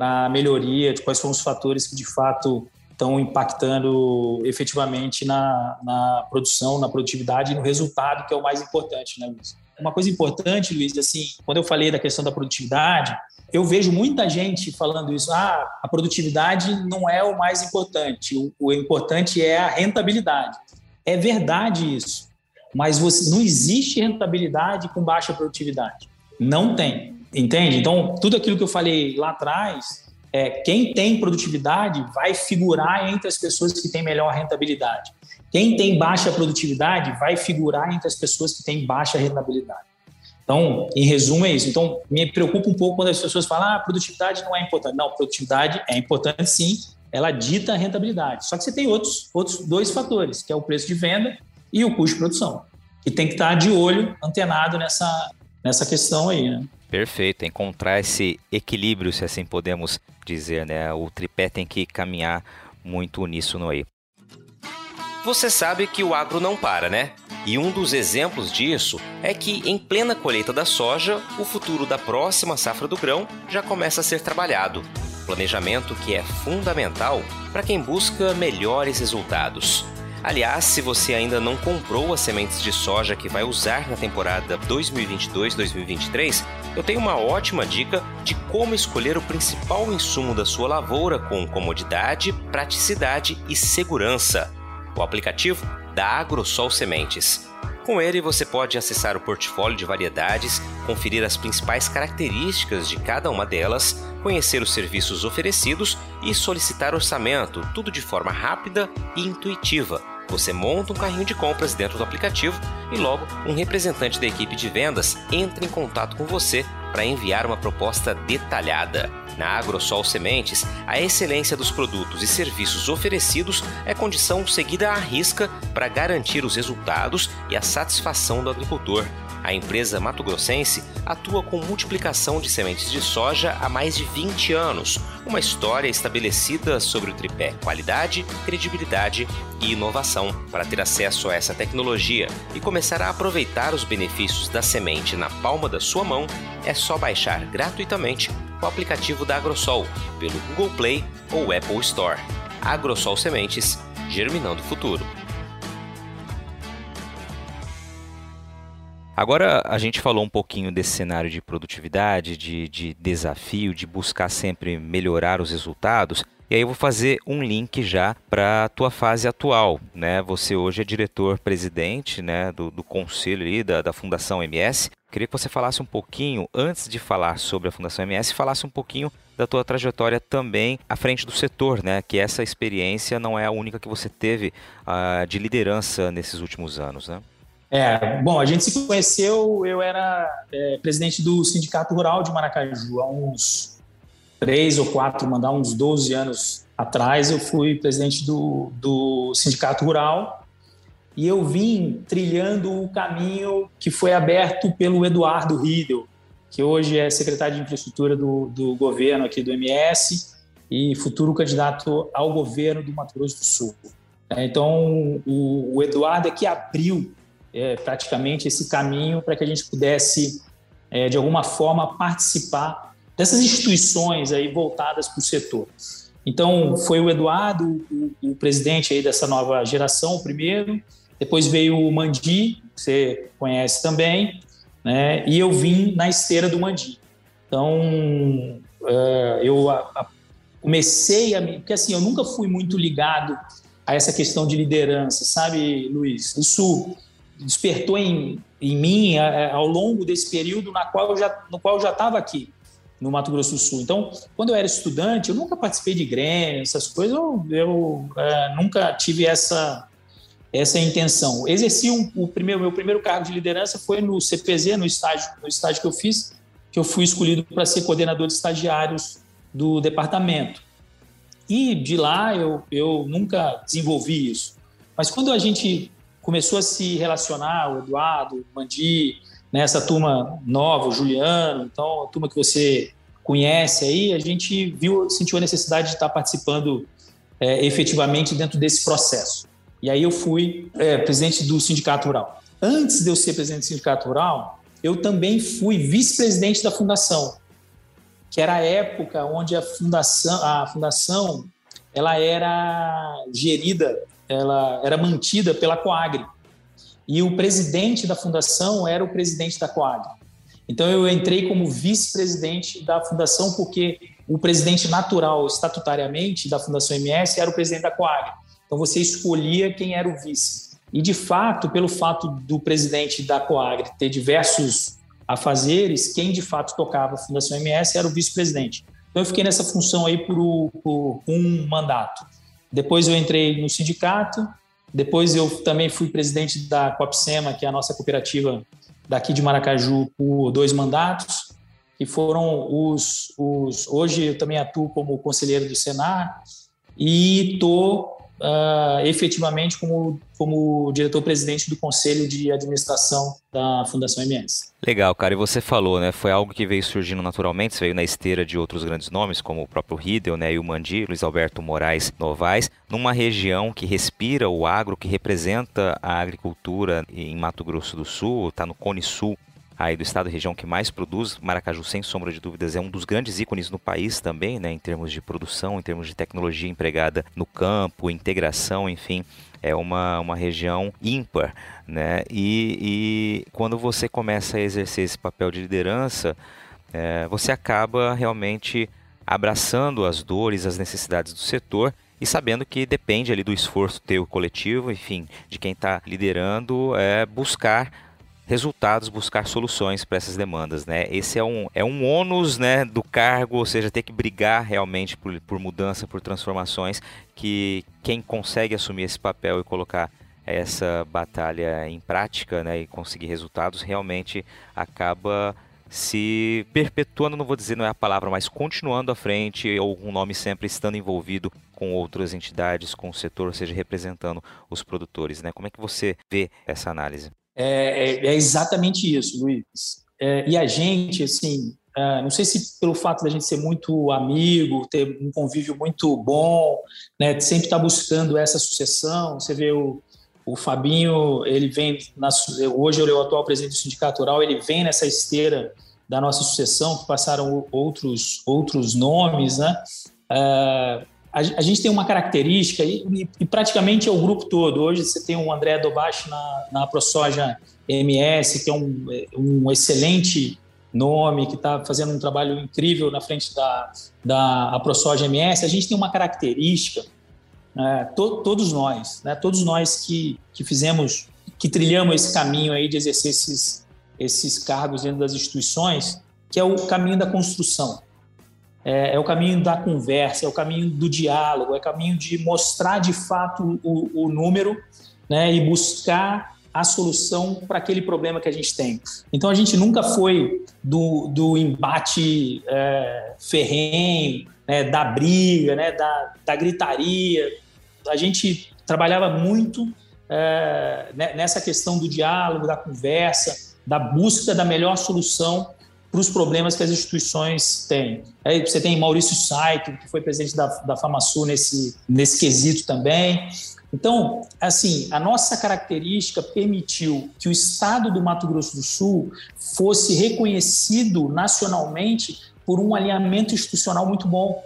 para melhoria, de quais são os fatores que de fato estão impactando efetivamente na, na produção, na produtividade e no resultado, que é o mais importante, né, Luiz? Uma coisa importante, Luiz, assim, quando eu falei da questão da produtividade, eu vejo muita gente falando isso. Ah, a produtividade não é o mais importante. O, o importante é a rentabilidade. É verdade isso. Mas você, não existe rentabilidade com baixa produtividade. Não tem. Entende? Então, tudo aquilo que eu falei lá atrás, é, quem tem produtividade vai figurar entre as pessoas que têm melhor rentabilidade. Quem tem baixa produtividade vai figurar entre as pessoas que têm baixa rentabilidade. Então, em resumo, é isso. Então, me preocupa um pouco quando as pessoas falam ah, produtividade não é importante. Não, produtividade é importante sim, ela dita a rentabilidade. Só que você tem outros, outros dois fatores, que é o preço de venda e o custo de produção, que tem que estar de olho, antenado nessa, nessa questão aí, né? Perfeito, encontrar esse equilíbrio, se assim podemos dizer, né? O tripé tem que caminhar muito uníssono aí. Você sabe que o agro não para, né? E um dos exemplos disso é que, em plena colheita da soja, o futuro da próxima safra do grão já começa a ser trabalhado. Planejamento que é fundamental para quem busca melhores resultados. Aliás, se você ainda não comprou as sementes de soja que vai usar na temporada 2022-2023, eu tenho uma ótima dica de como escolher o principal insumo da sua lavoura com comodidade, praticidade e segurança o aplicativo da AgroSol Sementes. Com ele você pode acessar o portfólio de variedades, conferir as principais características de cada uma delas, conhecer os serviços oferecidos e solicitar orçamento, tudo de forma rápida e intuitiva. Você monta um carrinho de compras dentro do aplicativo e logo um representante da equipe de vendas entra em contato com você para enviar uma proposta detalhada. Na AgroSol Sementes, a excelência dos produtos e serviços oferecidos é condição seguida à risca para garantir os resultados e a satisfação do agricultor. A empresa Mato Grossense atua com multiplicação de sementes de soja há mais de 20 anos, uma história estabelecida sobre o tripé qualidade, credibilidade e inovação. Para ter acesso a essa tecnologia e começar a aproveitar os benefícios da semente na palma da sua mão, é só baixar gratuitamente o aplicativo da Agrosol pelo Google Play ou Apple Store. Agrosol Sementes, germinando o futuro. Agora a gente falou um pouquinho desse cenário de produtividade, de, de desafio, de buscar sempre melhorar os resultados. E aí eu vou fazer um link já para a tua fase atual, né? Você hoje é diretor-presidente, né, do, do conselho ali da, da Fundação MS. Queria que você falasse um pouquinho, antes de falar sobre a Fundação MS, falasse um pouquinho da tua trajetória também à frente do setor, né? Que essa experiência não é a única que você teve uh, de liderança nesses últimos anos, né? É, bom, a gente se conheceu, eu era é, presidente do Sindicato Rural de Maracaju há uns três ou quatro, mandar uns 12 anos atrás, eu fui presidente do, do Sindicato Rural e eu vim trilhando o caminho que foi aberto pelo Eduardo Riedel, que hoje é secretário de infraestrutura do, do governo aqui do MS e futuro candidato ao governo do Mato Grosso do Sul. É, então, o, o Eduardo é que abriu é, praticamente esse caminho para que a gente pudesse, é, de alguma forma, participar dessas instituições aí voltadas para o setor. Então, foi o Eduardo, o, o, presidente aí dessa nova geração, o primeiro, depois veio o Mandi, que você conhece também, né? E eu vim na esteira do Mandi. Então, uh, eu a, a, comecei a... Porque, assim, eu nunca fui muito ligado a essa questão de liderança, sabe, Luiz? Isso despertou em, em mim a, a, ao longo desse período na qual já, no qual eu já estava aqui, no Mato Grosso do Sul. Então, quando eu era estudante, eu nunca participei de Grêmio, essas coisas, eu, eu é, nunca tive essa essa é intenção. Exerci um, o primeiro, meu primeiro cargo de liderança foi no CPZ, no estágio, no estágio que eu fiz, que eu fui escolhido para ser coordenador de estagiários do departamento. E de lá eu, eu nunca desenvolvi isso. Mas quando a gente começou a se relacionar, o Eduardo, o Mandi, né, essa turma nova, o Juliano, então a turma que você conhece aí, a gente viu, sentiu a necessidade de estar participando é, efetivamente dentro desse processo. E aí eu fui é, presidente do Sindicato Rural. Antes de eu ser presidente do Sindicato Rural, eu também fui vice-presidente da fundação, que era a época onde a fundação, a fundação ela era gerida, ela era mantida pela Coagri. E o presidente da fundação era o presidente da Coagri. Então eu entrei como vice-presidente da fundação porque o presidente natural, estatutariamente, da Fundação MS era o presidente da Coagri. Então você escolhia quem era o vice. E de fato, pelo fato do presidente da Coagri ter diversos afazeres, quem de fato tocava a Fundação MS era o vice-presidente. Então eu fiquei nessa função aí por, por, um mandato. Depois eu entrei no sindicato, depois eu também fui presidente da Copsema, que é a nossa cooperativa daqui de Maracaju, por dois mandatos, que foram os, os hoje eu também atuo como conselheiro do Senar e estou uh, efetivamente como, como diretor-presidente do Conselho de Administração da Fundação MS. Legal, cara. E você falou, né? Foi algo que veio surgindo naturalmente, você veio na esteira de outros grandes nomes, como o próprio Riedel, né? E o Mandi, Luiz Alberto Moraes Novaes, numa região que respira o agro, que representa a agricultura em Mato Grosso do Sul, está no Cone Sul aí do estado e região que mais produz. Maracaju, sem sombra de dúvidas, é um dos grandes ícones no país também, né, em termos de produção, em termos de tecnologia empregada no campo, integração, enfim. É uma, uma região ímpar, né? E, e quando você começa a exercer esse papel de liderança, é, você acaba realmente abraçando as dores, as necessidades do setor e sabendo que depende ali do esforço teu coletivo, enfim, de quem está liderando, é buscar resultados, buscar soluções para essas demandas, né? Esse é um, é um ônus, né, do cargo, ou seja, ter que brigar realmente por, por mudança, por transformações, que quem consegue assumir esse papel e colocar essa batalha em prática, né, e conseguir resultados, realmente acaba se perpetuando, não vou dizer não é a palavra, mas continuando à frente, ou um nome sempre estando envolvido com outras entidades, com o setor, ou seja, representando os produtores, né? Como é que você vê essa análise? É, é, é exatamente isso, Luiz. É, e a gente, assim, é, não sei se pelo fato da gente ser muito amigo, ter um convívio muito bom, né, sempre estar tá buscando essa sucessão. Você vê o, o Fabinho, ele vem, na, hoje ele é o atual presidente do Sindicato Rural, ele vem nessa esteira da nossa sucessão, que passaram outros, outros nomes, né? É, a, a, gente tem uma característica, e, e, praticamente é o grupo todo. Hoje você tem o André Dobacho na, na ProSoja MS, que é um, um excelente nome, que está fazendo um trabalho incrível na frente da, da ProSoja MS. A gente tem uma característica, é, to, todos nós, né, todos nós que, que fizemos, que trilhamos esse caminho aí de exercer esses, esses cargos dentro das instituições, que é o caminho da construção é, é, o caminho da conversa, é o caminho do diálogo, é o caminho de mostrar de fato o, o número né, e buscar a solução para aquele problema que a gente tem. Então a gente nunca foi do, do embate é, ferrenho, né, da briga, né, da, da gritaria. A gente trabalhava muito é, nessa questão do diálogo, da conversa, da busca da melhor solução para os problemas que as instituições têm. Aí você tem Maurício Saito, que foi presidente da, da FamaSul nesse, nesse quesito também. Então, assim, a nossa característica permitiu que o Estado do Mato Grosso do Sul fosse reconhecido nacionalmente por um alinhamento institucional muito bom.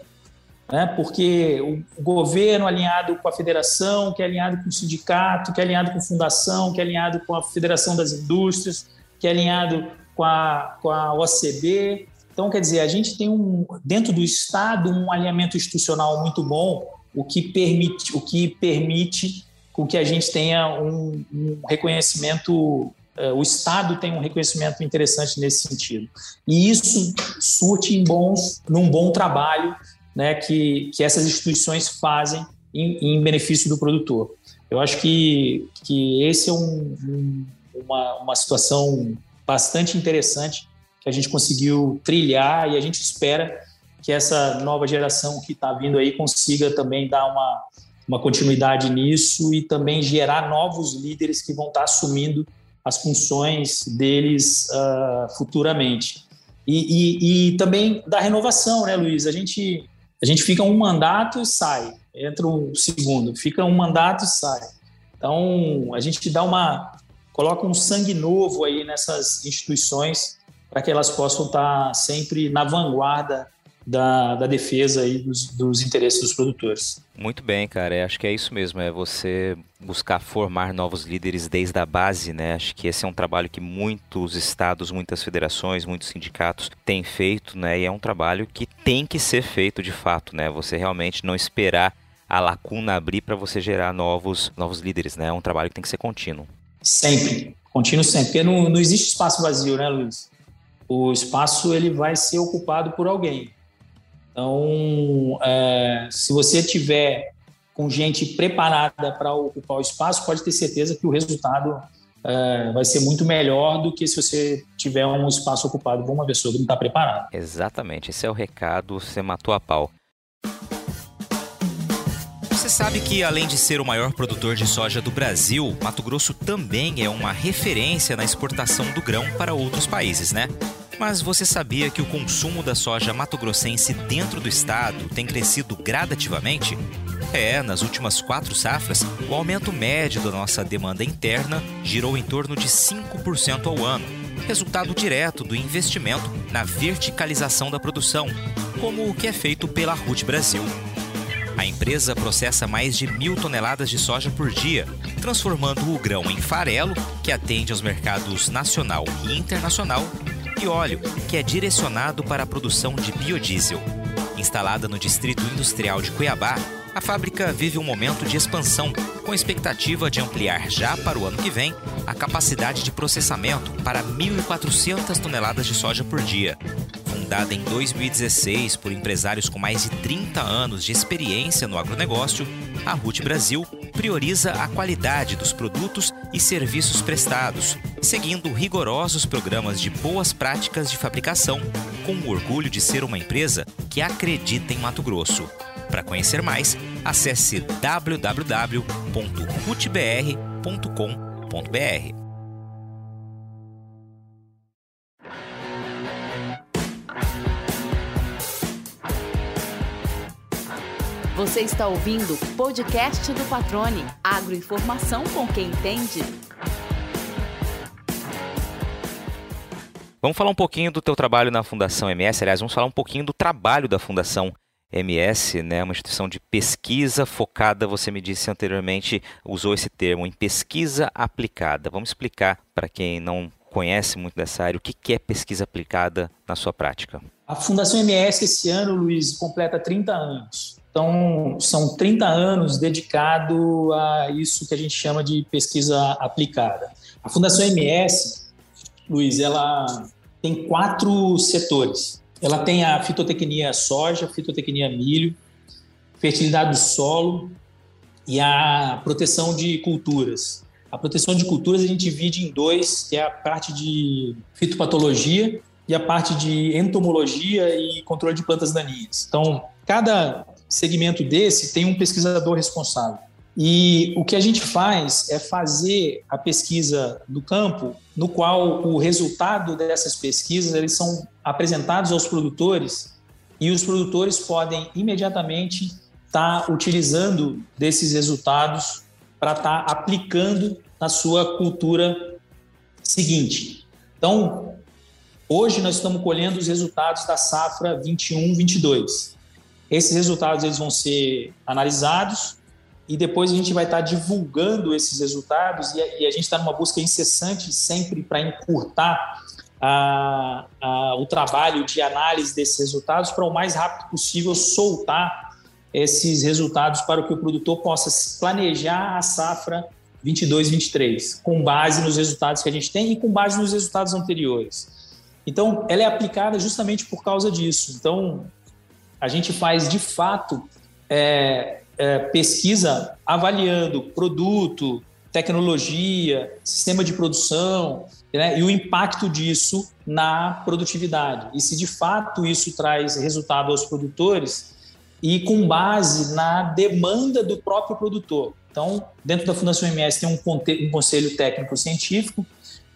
Né? Porque o governo alinhado com a federação, que é alinhado com o sindicato, que é alinhado com a fundação, que é alinhado com a Federação das Indústrias, que é alinhado com a, com a OCB. Então, quer dizer, a gente tem um, dentro do Estado um alinhamento institucional muito bom, o que permite, o que permite com que a gente tenha um, um reconhecimento, uh, o Estado tem um reconhecimento interessante nesse sentido. E isso surte em bons, num bom trabalho né, que, que essas instituições fazem em, em benefício do produtor. Eu acho que, que esse é um, um, uma, uma situação bastante interessante que a gente conseguiu trilhar e a gente espera que essa nova geração que está vindo aí consiga também dar uma, uma continuidade nisso e também gerar novos líderes que vão estar tá assumindo as funções deles uh, futuramente. E, e, e, também da renovação, né, Luiz? A gente, a gente fica um mandato e sai, entra o segundo, fica um mandato e sai. Então, a gente dá uma, coloca um sangue novo aí nessas instituições para que elas possam estar sempre na vanguarda da, da defesa aí dos, dos, interesses dos produtores. Muito bem, cara. É, acho que é isso mesmo. É você buscar formar novos líderes desde a base, né? Acho que esse é um trabalho que muitos estados, muitas federações, muitos sindicatos têm feito, né? E é um trabalho que tem que ser feito de fato, né? Você realmente não esperar a lacuna abrir para você gerar novos, novos líderes, né? É um trabalho que tem que ser contínuo. Sempre, contínuo sempre, porque não, não existe espaço vazio, né, Luiz? O espaço ele vai ser ocupado por alguém. Então, é, se você tiver com gente preparada para ocupar o espaço, pode ter certeza que o resultado é, vai ser muito melhor do que se você tiver um espaço ocupado por uma pessoa que não está preparada. Exatamente, esse é o recado, você matou a pau. Sabe que, além de ser o maior produtor de soja do Brasil, Mato Grosso também é uma referência na exportação do grão para outros países, né? Mas você sabia que o consumo da soja mato-grossense dentro do estado tem crescido gradativamente? É, nas últimas quatro safras, o aumento médio da nossa demanda interna girou em torno de 5% ao ano, resultado direto do investimento na verticalização da produção, como o que é feito pela RUT Brasil. A empresa processa mais de mil toneladas de soja por dia, transformando o grão em farelo, que atende aos mercados nacional e internacional, e óleo, que é direcionado para a produção de biodiesel. Instalada no Distrito Industrial de Cuiabá, a fábrica vive um momento de expansão, com expectativa de ampliar já para o ano que vem a capacidade de processamento para 1.400 toneladas de soja por dia fundada em 2016 por empresários com mais de 30 anos de experiência no agronegócio, a RUT Brasil prioriza a qualidade dos produtos e serviços prestados, seguindo rigorosos programas de boas práticas de fabricação, com o orgulho de ser uma empresa que acredita em Mato Grosso. Para conhecer mais, acesse www.rutbr.com.br. Você está ouvindo o podcast do Patrone. Agroinformação com quem entende. Vamos falar um pouquinho do teu trabalho na Fundação MS. Aliás, vamos falar um pouquinho do trabalho da Fundação MS, né, uma instituição de pesquisa focada, você me disse anteriormente, usou esse termo, em pesquisa aplicada. Vamos explicar para quem não conhece muito dessa área, o que é pesquisa aplicada na sua prática? A Fundação MS esse ano, Luiz, completa 30 anos. Então, são 30 anos dedicado a isso que a gente chama de pesquisa aplicada. A Fundação MS, Luiz, ela tem quatro setores. Ela tem a fitotecnia soja, fitotecnia milho, fertilidade do solo e a proteção de culturas. A proteção de culturas a gente divide em dois, que é a parte de fitopatologia e a parte de entomologia e controle de plantas daninhas. Então, cada segmento desse tem um pesquisador responsável. E o que a gente faz é fazer a pesquisa do campo, no qual o resultado dessas pesquisas eles são apresentados aos produtores e os produtores podem imediatamente estar tá utilizando desses resultados para estar tá aplicando na sua cultura seguinte. Então, hoje nós estamos colhendo os resultados da safra 21-22. Esses resultados eles vão ser analisados e depois a gente vai estar divulgando esses resultados e a, e a gente está numa busca incessante sempre para encurtar a, a, o trabalho de análise desses resultados para o mais rápido possível soltar esses resultados para que o produtor possa planejar a safra 22, 23, com base nos resultados que a gente tem e com base nos resultados anteriores. Então, ela é aplicada justamente por causa disso. Então, a gente faz de fato é, é, pesquisa avaliando produto, tecnologia, sistema de produção né, e o impacto disso na produtividade. E se de fato isso traz resultado aos produtores e com base na demanda do próprio produtor. Então, dentro da Fundação MS tem um, um conselho técnico científico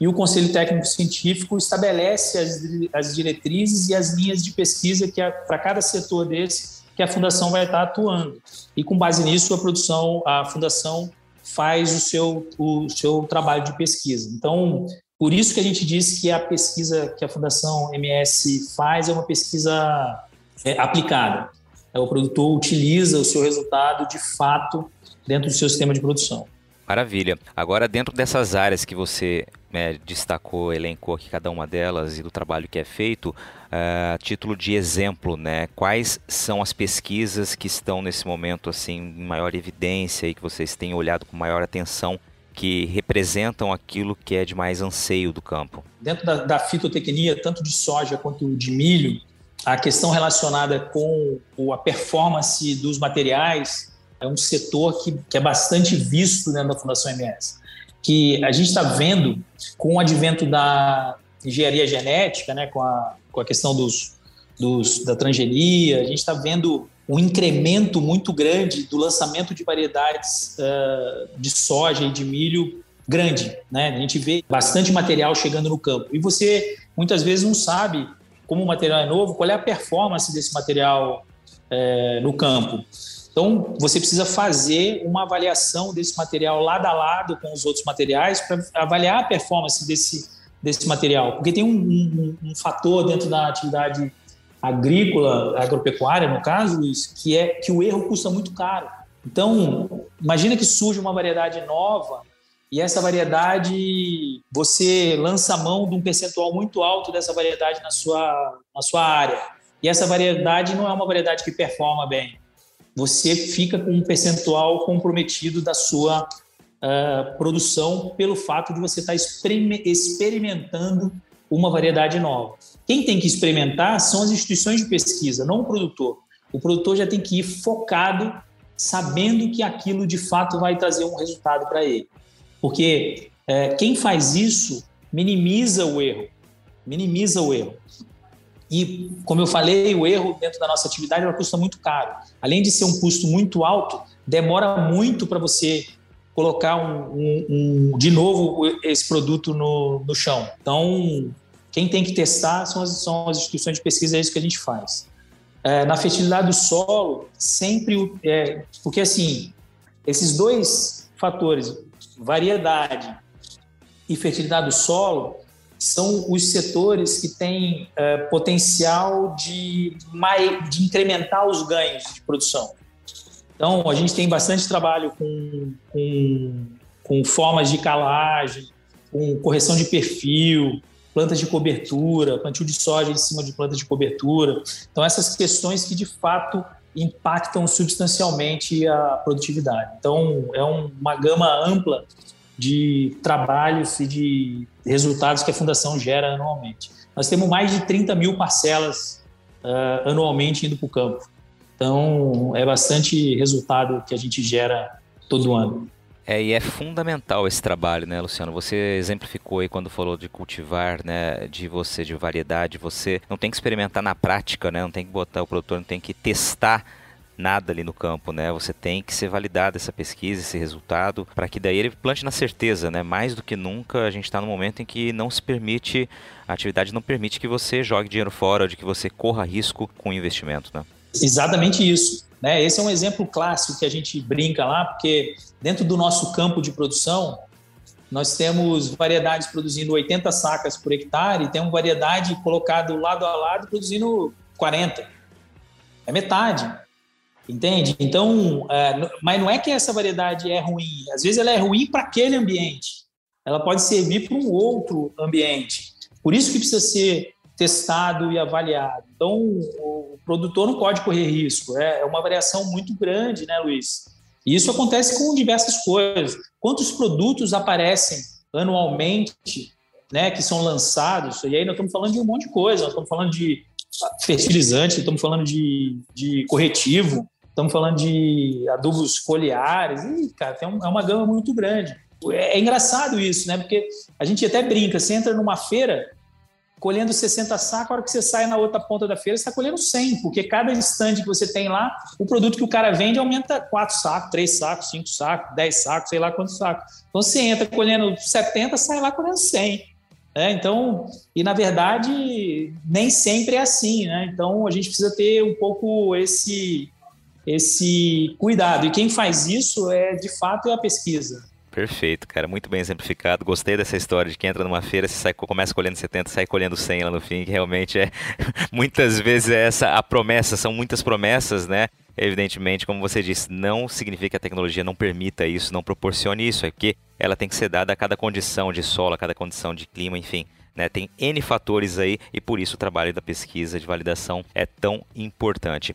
e o conselho técnico científico estabelece as, as diretrizes e as linhas de pesquisa que para cada setor desse que a fundação vai estar atuando. E com base nisso, a produção, a fundação faz o seu, o seu trabalho de pesquisa. Então, por isso que a gente diz que a pesquisa que a Fundação MS faz é uma pesquisa é, aplicada. É, o produtor utiliza o seu resultado de fato dentro do seu sistema de produção. Maravilha. Agora, dentro dessas áreas que você né, destacou, elencou aqui cada uma delas e do trabalho que é feito, a uh, título de exemplo, né, quais são as pesquisas que estão nesse momento assim em maior evidência e que vocês têm olhado com maior atenção que representam aquilo que é de mais anseio do campo? Dentro da, da fitotecnia, tanto de soja quanto de milho, a questão relacionada com a performance dos materiais é um setor que, que é bastante visto dentro da Fundação MS. Que a gente está vendo com o advento da engenharia genética, né, com, a, com a questão dos, dos, da transgenia, a gente está vendo um incremento muito grande do lançamento de variedades uh, de soja e de milho grande. Né? A gente vê bastante material chegando no campo. E você muitas vezes não sabe, como o material é novo, qual é a performance desse material no campo. Então, você precisa fazer uma avaliação desse material lado a lado com os outros materiais para avaliar a performance desse, desse material. Porque tem um, um, um, fator dentro da atividade agrícola, agropecuária, no caso, Luiz, que é que o erro custa muito caro. Então, imagina que surge uma variedade nova e essa variedade, você lança a mão de um percentual muito alto dessa variedade na sua, na sua área. E essa variedade não é uma variedade que performa bem você fica com um percentual comprometido da sua uh, produção pelo fato de você estar tá experimentando uma variedade nova. Quem tem que experimentar são as instituições de pesquisa, não o produtor. O produtor já tem que ir focado, sabendo que aquilo de fato vai trazer um resultado para ele. Porque é, quem faz isso minimiza o erro, minimiza o erro. E, como eu falei, o erro dentro da nossa atividade ela custa muito caro. Além de ser um custo muito alto, demora muito para você colocar um, um, um, de novo esse produto no, no chão. Então, quem tem que testar são as, são as instituições de pesquisa, é isso que a gente faz. É, na fertilidade do solo, sempre. É, porque, assim, esses dois fatores, variedade e fertilidade do solo, são os setores que têm é, potencial de, de incrementar os ganhos de produção. Então, a gente tem bastante trabalho com, com, com formas de calagem, com correção de perfil, plantas de cobertura, plantio de soja em cima de plantas de cobertura. Então, essas questões que de fato impactam substancialmente a produtividade. Então, é um, uma gama ampla de trabalhos e de resultados que a Fundação gera anualmente. Nós temos mais de 30 mil parcelas uh, anualmente indo para o campo. Então, é bastante resultado que a gente gera todo ano. É, e é fundamental esse trabalho, né, Luciano? Você exemplificou aí quando falou de cultivar, né, de você, de variedade, você não tem que experimentar na prática, né, não tem que botar o produtor, não tem que testar nada ali no campo, né? Você tem que ser validado essa pesquisa, esse resultado, para que daí ele plante na certeza, né? Mais do que nunca, a gente está no momento em que não se permite, a atividade não permite que você jogue dinheiro fora, ou de que você corra risco com o investimento, né? Exatamente isso. Né? Esse é um exemplo clássico que a gente brinca lá, porque dentro do nosso campo de produção, nós temos variedades produzindo 80 sacas por hectare e temos variedade colocado lado a lado produzindo 40. É metade. Entende? Então, é, mas não é que essa variedade é ruim. Às vezes ela é ruim para aquele ambiente. Ela pode servir para um outro ambiente. Por isso que precisa ser testado e avaliado. Então, o produtor não pode correr risco. É, é uma variação muito grande, né, Luiz? E isso acontece com diversas coisas. Quantos produtos aparecem anualmente, né, que são lançados? E aí nós estamos falando de um monte de coisa. Nós estamos falando de fertilizante, estamos falando de, de corretivo, estamos falando de adubos foliares. E, cara, tem um, é uma gama muito grande. É, é engraçado isso, né? Porque a gente até brinca, você entra numa feira, colhendo 60 sacos, a hora que você sai na outra ponta da feira, você está colhendo 100, porque cada instante que você tem lá, o produto que o cara vende aumenta 4 sacos, 3 sacos, 5 sacos, 10 sacos, sei lá quantos sacos. Então você entra colhendo 70, sai lá colhendo 100. Né? Então, e na verdade, nem sempre é assim, né? Então a gente precisa ter um pouco esse, esse cuidado. E quem faz isso é, de fato, é a pesquisa. Perfeito, cara. Muito bem exemplificado. Gostei dessa história de que entra numa feira, sai, começa colhendo 70, sai colhendo 100 lá no fim, que realmente é. Muitas vezes é essa a promessa, são muitas promessas, né? Evidentemente, como você disse, não significa que a tecnologia não permita isso, não proporcione isso, é porque ela tem que ser dada a cada condição de solo, a cada condição de clima, enfim. Né, tem N fatores aí e por isso o trabalho da pesquisa de validação é tão importante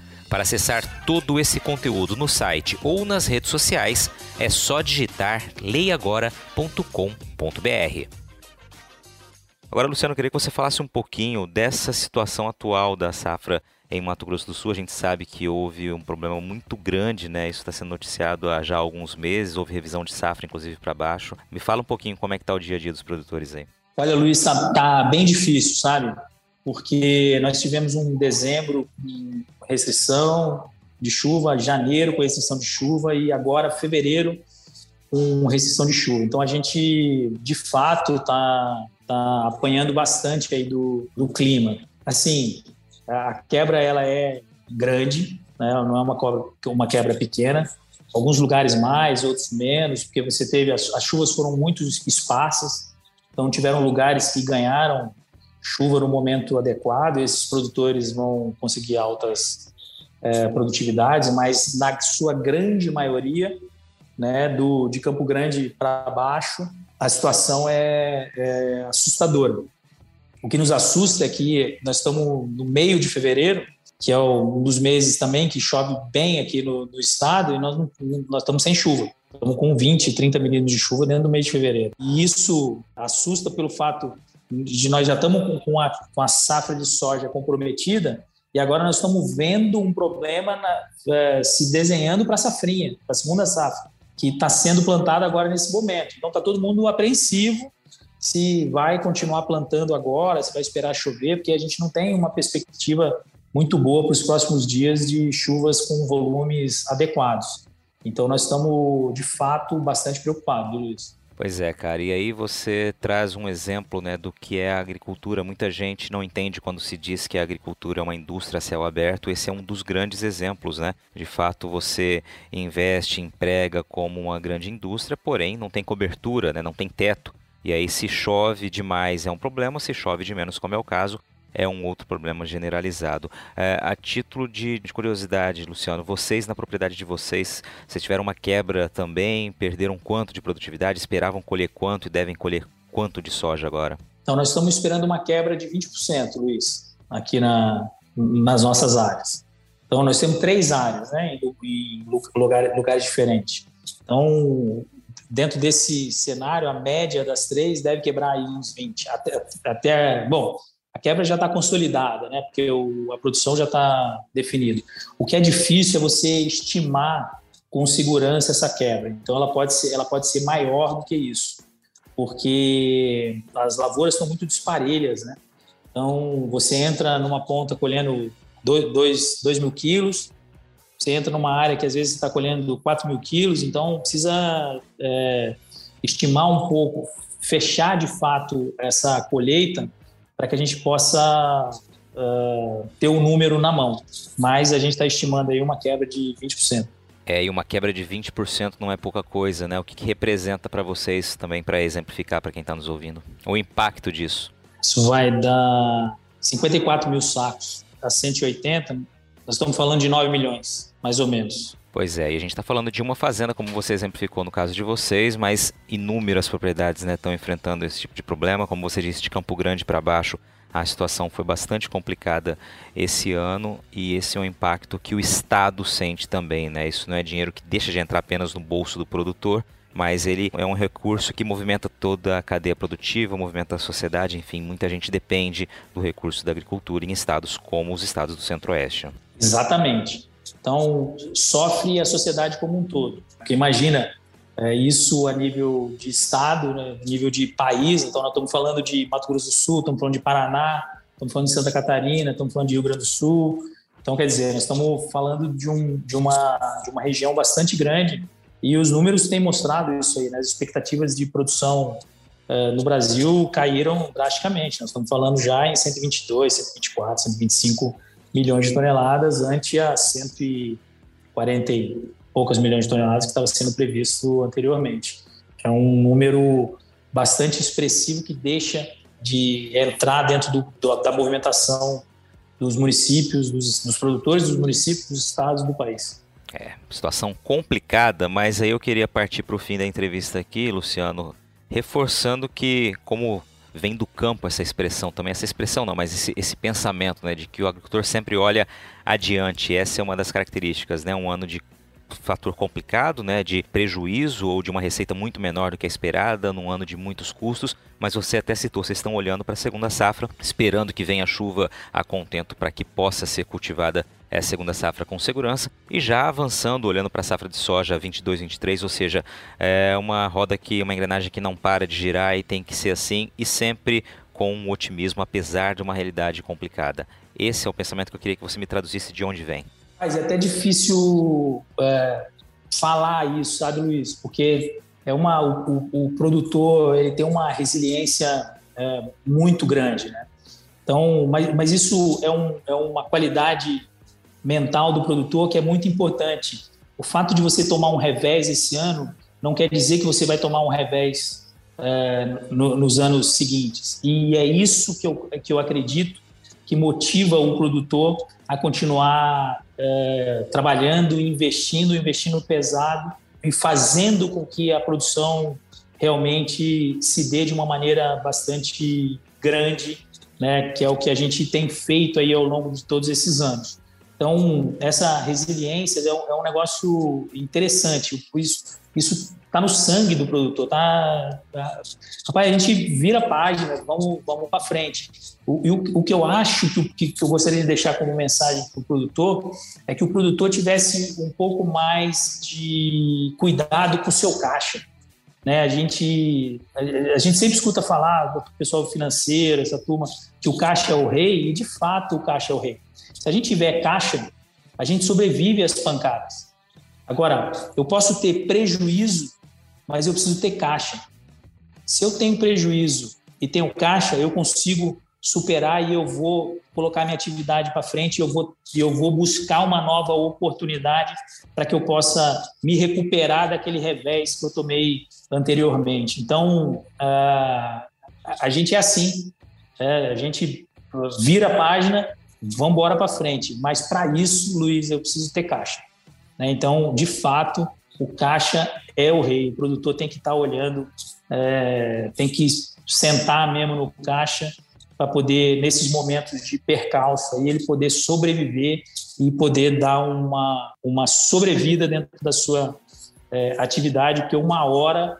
Para acessar todo esse conteúdo no site ou nas redes sociais, é só digitar leiagora.com.br. Agora, Luciano, eu queria que você falasse um pouquinho dessa situação atual da safra em Mato Grosso do Sul. A gente sabe que houve um problema muito grande, né? Isso está sendo noticiado há já alguns meses, houve revisão de safra, inclusive, para baixo. Me fala um pouquinho como é que está o dia a dia dos produtores aí. Olha, Luiz, está tá bem difícil, sabe? Porque nós tivemos um dezembro com restrição de chuva, janeiro com restrição de chuva e agora fevereiro com restrição de chuva. Então a gente, de fato, está tá apanhando bastante aí do, do clima. Assim, a quebra ela é grande, né? não é uma, uma quebra pequena. Alguns lugares mais, outros menos, porque você teve as, as chuvas foram muito esparsas, então tiveram lugares que ganharam chuva no momento adequado. Esses produtores vão conseguir altas é, produtividades, mas na sua grande maioria, né, do de Campo Grande para baixo, a situação é, é assustadora. O que nos assusta é que nós estamos no meio de fevereiro, que é um dos meses também que chove bem aqui no, no estado, e nós, nós estamos sem chuva. Estamos com 20, 30 milímetros de chuva dentro do mês de fevereiro. E isso assusta pelo fato de nós já estamos com a, com a safra de soja comprometida e agora nós estamos vendo um problema na, é, se desenhando para a safrinha, para a segunda safra, que está sendo plantada agora nesse momento. Então está todo mundo apreensivo se vai continuar plantando agora, se vai esperar chover, porque a gente não tem uma perspectiva muito boa para os próximos dias de chuvas com volumes adequados. Então nós estamos de fato bastante preocupados, Luiz. Pois é, cara. E aí você traz um exemplo né, do que é a agricultura. Muita gente não entende quando se diz que a agricultura é uma indústria a céu aberto. Esse é um dos grandes exemplos, né? De fato, você investe, emprega como uma grande indústria, porém não tem cobertura, né? não tem teto. E aí, se chove demais é um problema, se chove de menos, como é o caso, é um outro problema generalizado. É, a título de, de, curiosidade, Luciano, vocês na propriedade de vocês, vocês tiveram uma quebra também? Perderam quanto de produtividade? Esperavam colher quanto e devem colher quanto de soja agora? Então, nós estamos esperando uma quebra de 20%, Luiz, aqui na, nas nossas áreas. Então, nós temos três áreas, né, em, lugar, lugares diferentes. Então, dentro desse cenário, a média das três deve quebrar aí uns 20. Até, até bom, a quebra já está consolidada, né? Porque o, a produção já está definida. O que é difícil é você estimar com segurança essa quebra. Então ela pode ser, ela pode ser maior do que isso, porque as lavouras estão muito disparelhas, né? Então você entra numa ponta colhendo 2 mil quilos, você entra numa área que às vezes está colhendo 4 mil quilos, então precisa é, estimar um pouco, fechar de fato essa colheita para que a gente possa uh, ter o um número na mão. Mas a gente está estimando aí uma quebra de 20%. É, e uma quebra de 20% não é pouca coisa, né? O que, que representa para vocês também, para exemplificar para quem está nos ouvindo? O impacto disso? Isso vai dar 54 mil sacos a 180, nós estamos falando de 9 milhões, mais ou menos. Pois é, e a gente está falando de uma fazenda, como você exemplificou no caso de vocês, mas inúmeras propriedades estão né, enfrentando esse tipo de problema. Como você disse, de Campo Grande para baixo, a situação foi bastante complicada esse ano e esse é um impacto que o Estado sente também. Né? Isso não é dinheiro que deixa de entrar apenas no bolso do produtor, mas ele é um recurso que movimenta toda a cadeia produtiva, movimenta a sociedade, enfim, muita gente depende do recurso da agricultura em estados como os estados do Centro-Oeste. Exatamente. Então, sofre a sociedade como um todo. Porque imagina, é, isso a nível de estado, né, nível de país, então nós estamos falando de Mato Grosso do Sul, estamos falando de Paraná, estamos falando de Santa Catarina, estamos falando de Rio Grande do Sul. Então, quer dizer, nós estamos falando de, um, de, uma, de uma região bastante grande e os números têm mostrado isso aí, né? as expectativas de produção uh, no Brasil caíram drasticamente. Nós estamos falando já em 122, 124, 125 milhões de toneladas, ante a 140 e poucas milhões de toneladas que estava sendo previsto anteriormente. É um número bastante expressivo que deixa de entrar dentro do, do, da movimentação dos municípios, dos, dos produtores dos municípios, dos estados do país. É, situação complicada, mas aí eu queria partir para o fim da entrevista aqui, Luciano, reforçando que, como vem do campo essa expressão também, essa expressão não, mas esse, esse pensamento, né, de que o agricultor sempre olha adiante. Essa é uma das características, né, um ano de fator complicado, né, de prejuízo ou de uma receita muito menor do que a esperada, num ano de muitos custos, mas você até citou, vocês estão olhando para a segunda safra, esperando que venha chuva a contento para que possa ser cultivada a segunda safra com segurança e já avançando, olhando para a safra de soja 22-23, ou seja, é uma roda que, uma engrenagem que não para de girar e tem que ser assim e sempre com um otimismo, apesar de uma realidade complicada. Esse é o pensamento que eu queria que você me traduzisse de onde vem. Mas é até difícil é, falar isso, sabe, Luiz? Porque é uma, o, o produtor ele tem uma resiliência é, muito grande, né? Então, mas, mas isso é, um, é uma qualidade mental do produtor que é muito importante. O fato de você tomar um revés esse ano não quer dizer que você vai tomar um revés é, no, nos anos seguintes. E é isso que eu, que eu acredito que motiva o produtor a continuar é, trabalhando, investindo, investindo pesado e fazendo com que a produção realmente se dê de uma maneira bastante grande, né, que é o que a gente tem feito aí ao longo de todos esses anos. Então, essa resiliência é um, é um negócio interessante. Isso isso está no sangue do produtor. Tá, tá, rapaz, a gente vira a página, vamos, vamos para frente. O, o, o, que eu acho que, que, eu gostaria de deixar como mensagem para o produtor é que o produtor tivesse um pouco mais de cuidado com o seu caixa. Né? A, gente, a, a gente sempre escuta falar do pessoal financeiro, essa turma, que o caixa é o rei, e de fato o caixa é o rei. Se a gente tiver caixa, a gente sobrevive às pancadas. Agora, eu posso ter prejuízo, mas eu preciso ter caixa. Se eu tenho prejuízo e tenho caixa, eu consigo superar e eu vou colocar minha atividade para frente, eu vou eu vou buscar uma nova oportunidade para que eu possa me recuperar daquele revés que eu tomei anteriormente. Então, a, a gente é assim, é, a gente vira a página, vamos embora para frente. Mas para isso, Luiz, eu preciso ter caixa. Né? Então, de fato, o caixa é o rei. O produtor tem que estar tá olhando, é, tem que sentar mesmo no caixa para poder, nesses momentos de percalço, aí, ele poder sobreviver e poder dar uma, uma sobrevida dentro da sua é, atividade, porque uma hora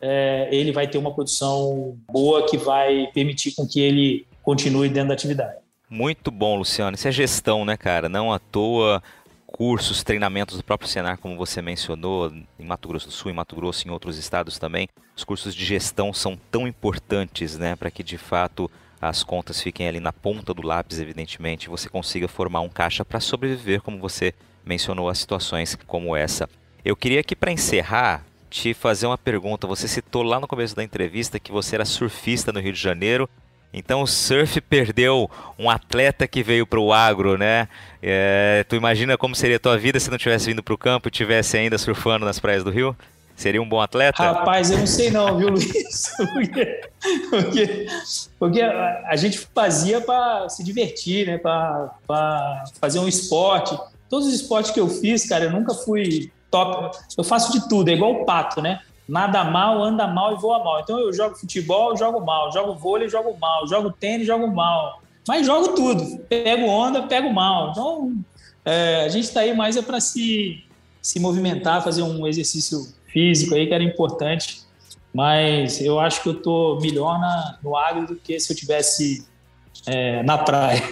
é, ele vai ter uma produção boa que vai permitir com que ele continue dentro da atividade. Muito bom, Luciano. Isso é gestão, né, cara? Não à toa cursos, treinamentos do próprio Senar, como você mencionou, em Mato Grosso do Sul, em Mato Grosso, em outros estados também. Os cursos de gestão são tão importantes, né, para que de fato as contas fiquem ali na ponta do lápis, evidentemente, você consiga formar um caixa para sobreviver, como você mencionou, a situações como essa. Eu queria aqui, para encerrar, te fazer uma pergunta. Você citou lá no começo da entrevista que você era surfista no Rio de Janeiro então o surf perdeu um atleta que veio para o agro, né? É, tu imagina como seria a tua vida se não tivesse vindo para o campo e tivesse ainda surfando nas praias do Rio? Seria um bom atleta? Rapaz, eu não sei não, viu, Luiz? Porque, porque, porque a gente fazia para se divertir, né? Para fazer um esporte. Todos os esportes que eu fiz, cara, eu nunca fui top. Eu faço de tudo, é igual o pato, né? nada mal, anda mal e voa mal. Então eu jogo futebol, jogo mal, jogo vôlei, jogo mal, jogo tênis, jogo mal. Mas jogo tudo. Pego onda, pego mal. Então é, a gente está aí mais é para se, se movimentar, fazer um exercício físico aí que era importante. Mas eu acho que eu tô melhor na, no agro do que se eu tivesse é, na praia.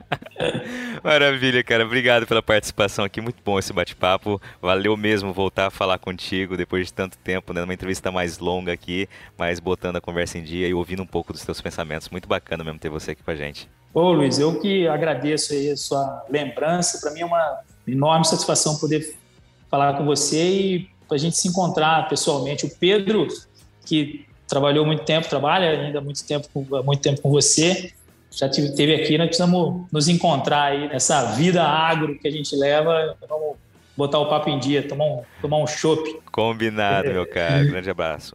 Maravilha, cara. Obrigado pela participação aqui. Muito bom esse bate-papo. Valeu mesmo voltar a falar contigo depois de tanto tempo, né? Uma entrevista mais longa aqui, mas botando a conversa em dia e ouvindo um pouco dos teus pensamentos. Muito bacana mesmo ter você aqui com a gente. Ô, Luiz, eu que agradeço aí a sua lembrança. Para mim é uma enorme satisfação poder falar com você e a gente se encontrar pessoalmente. O Pedro, que trabalhou muito tempo, trabalha ainda muito tempo, muito tempo com você. Já teve aqui, nós precisamos nos encontrar aí nessa vida agro que a gente leva. Vamos botar o papo em dia, tomar um, tomar um chopp. Combinado, meu cara. Grande abraço.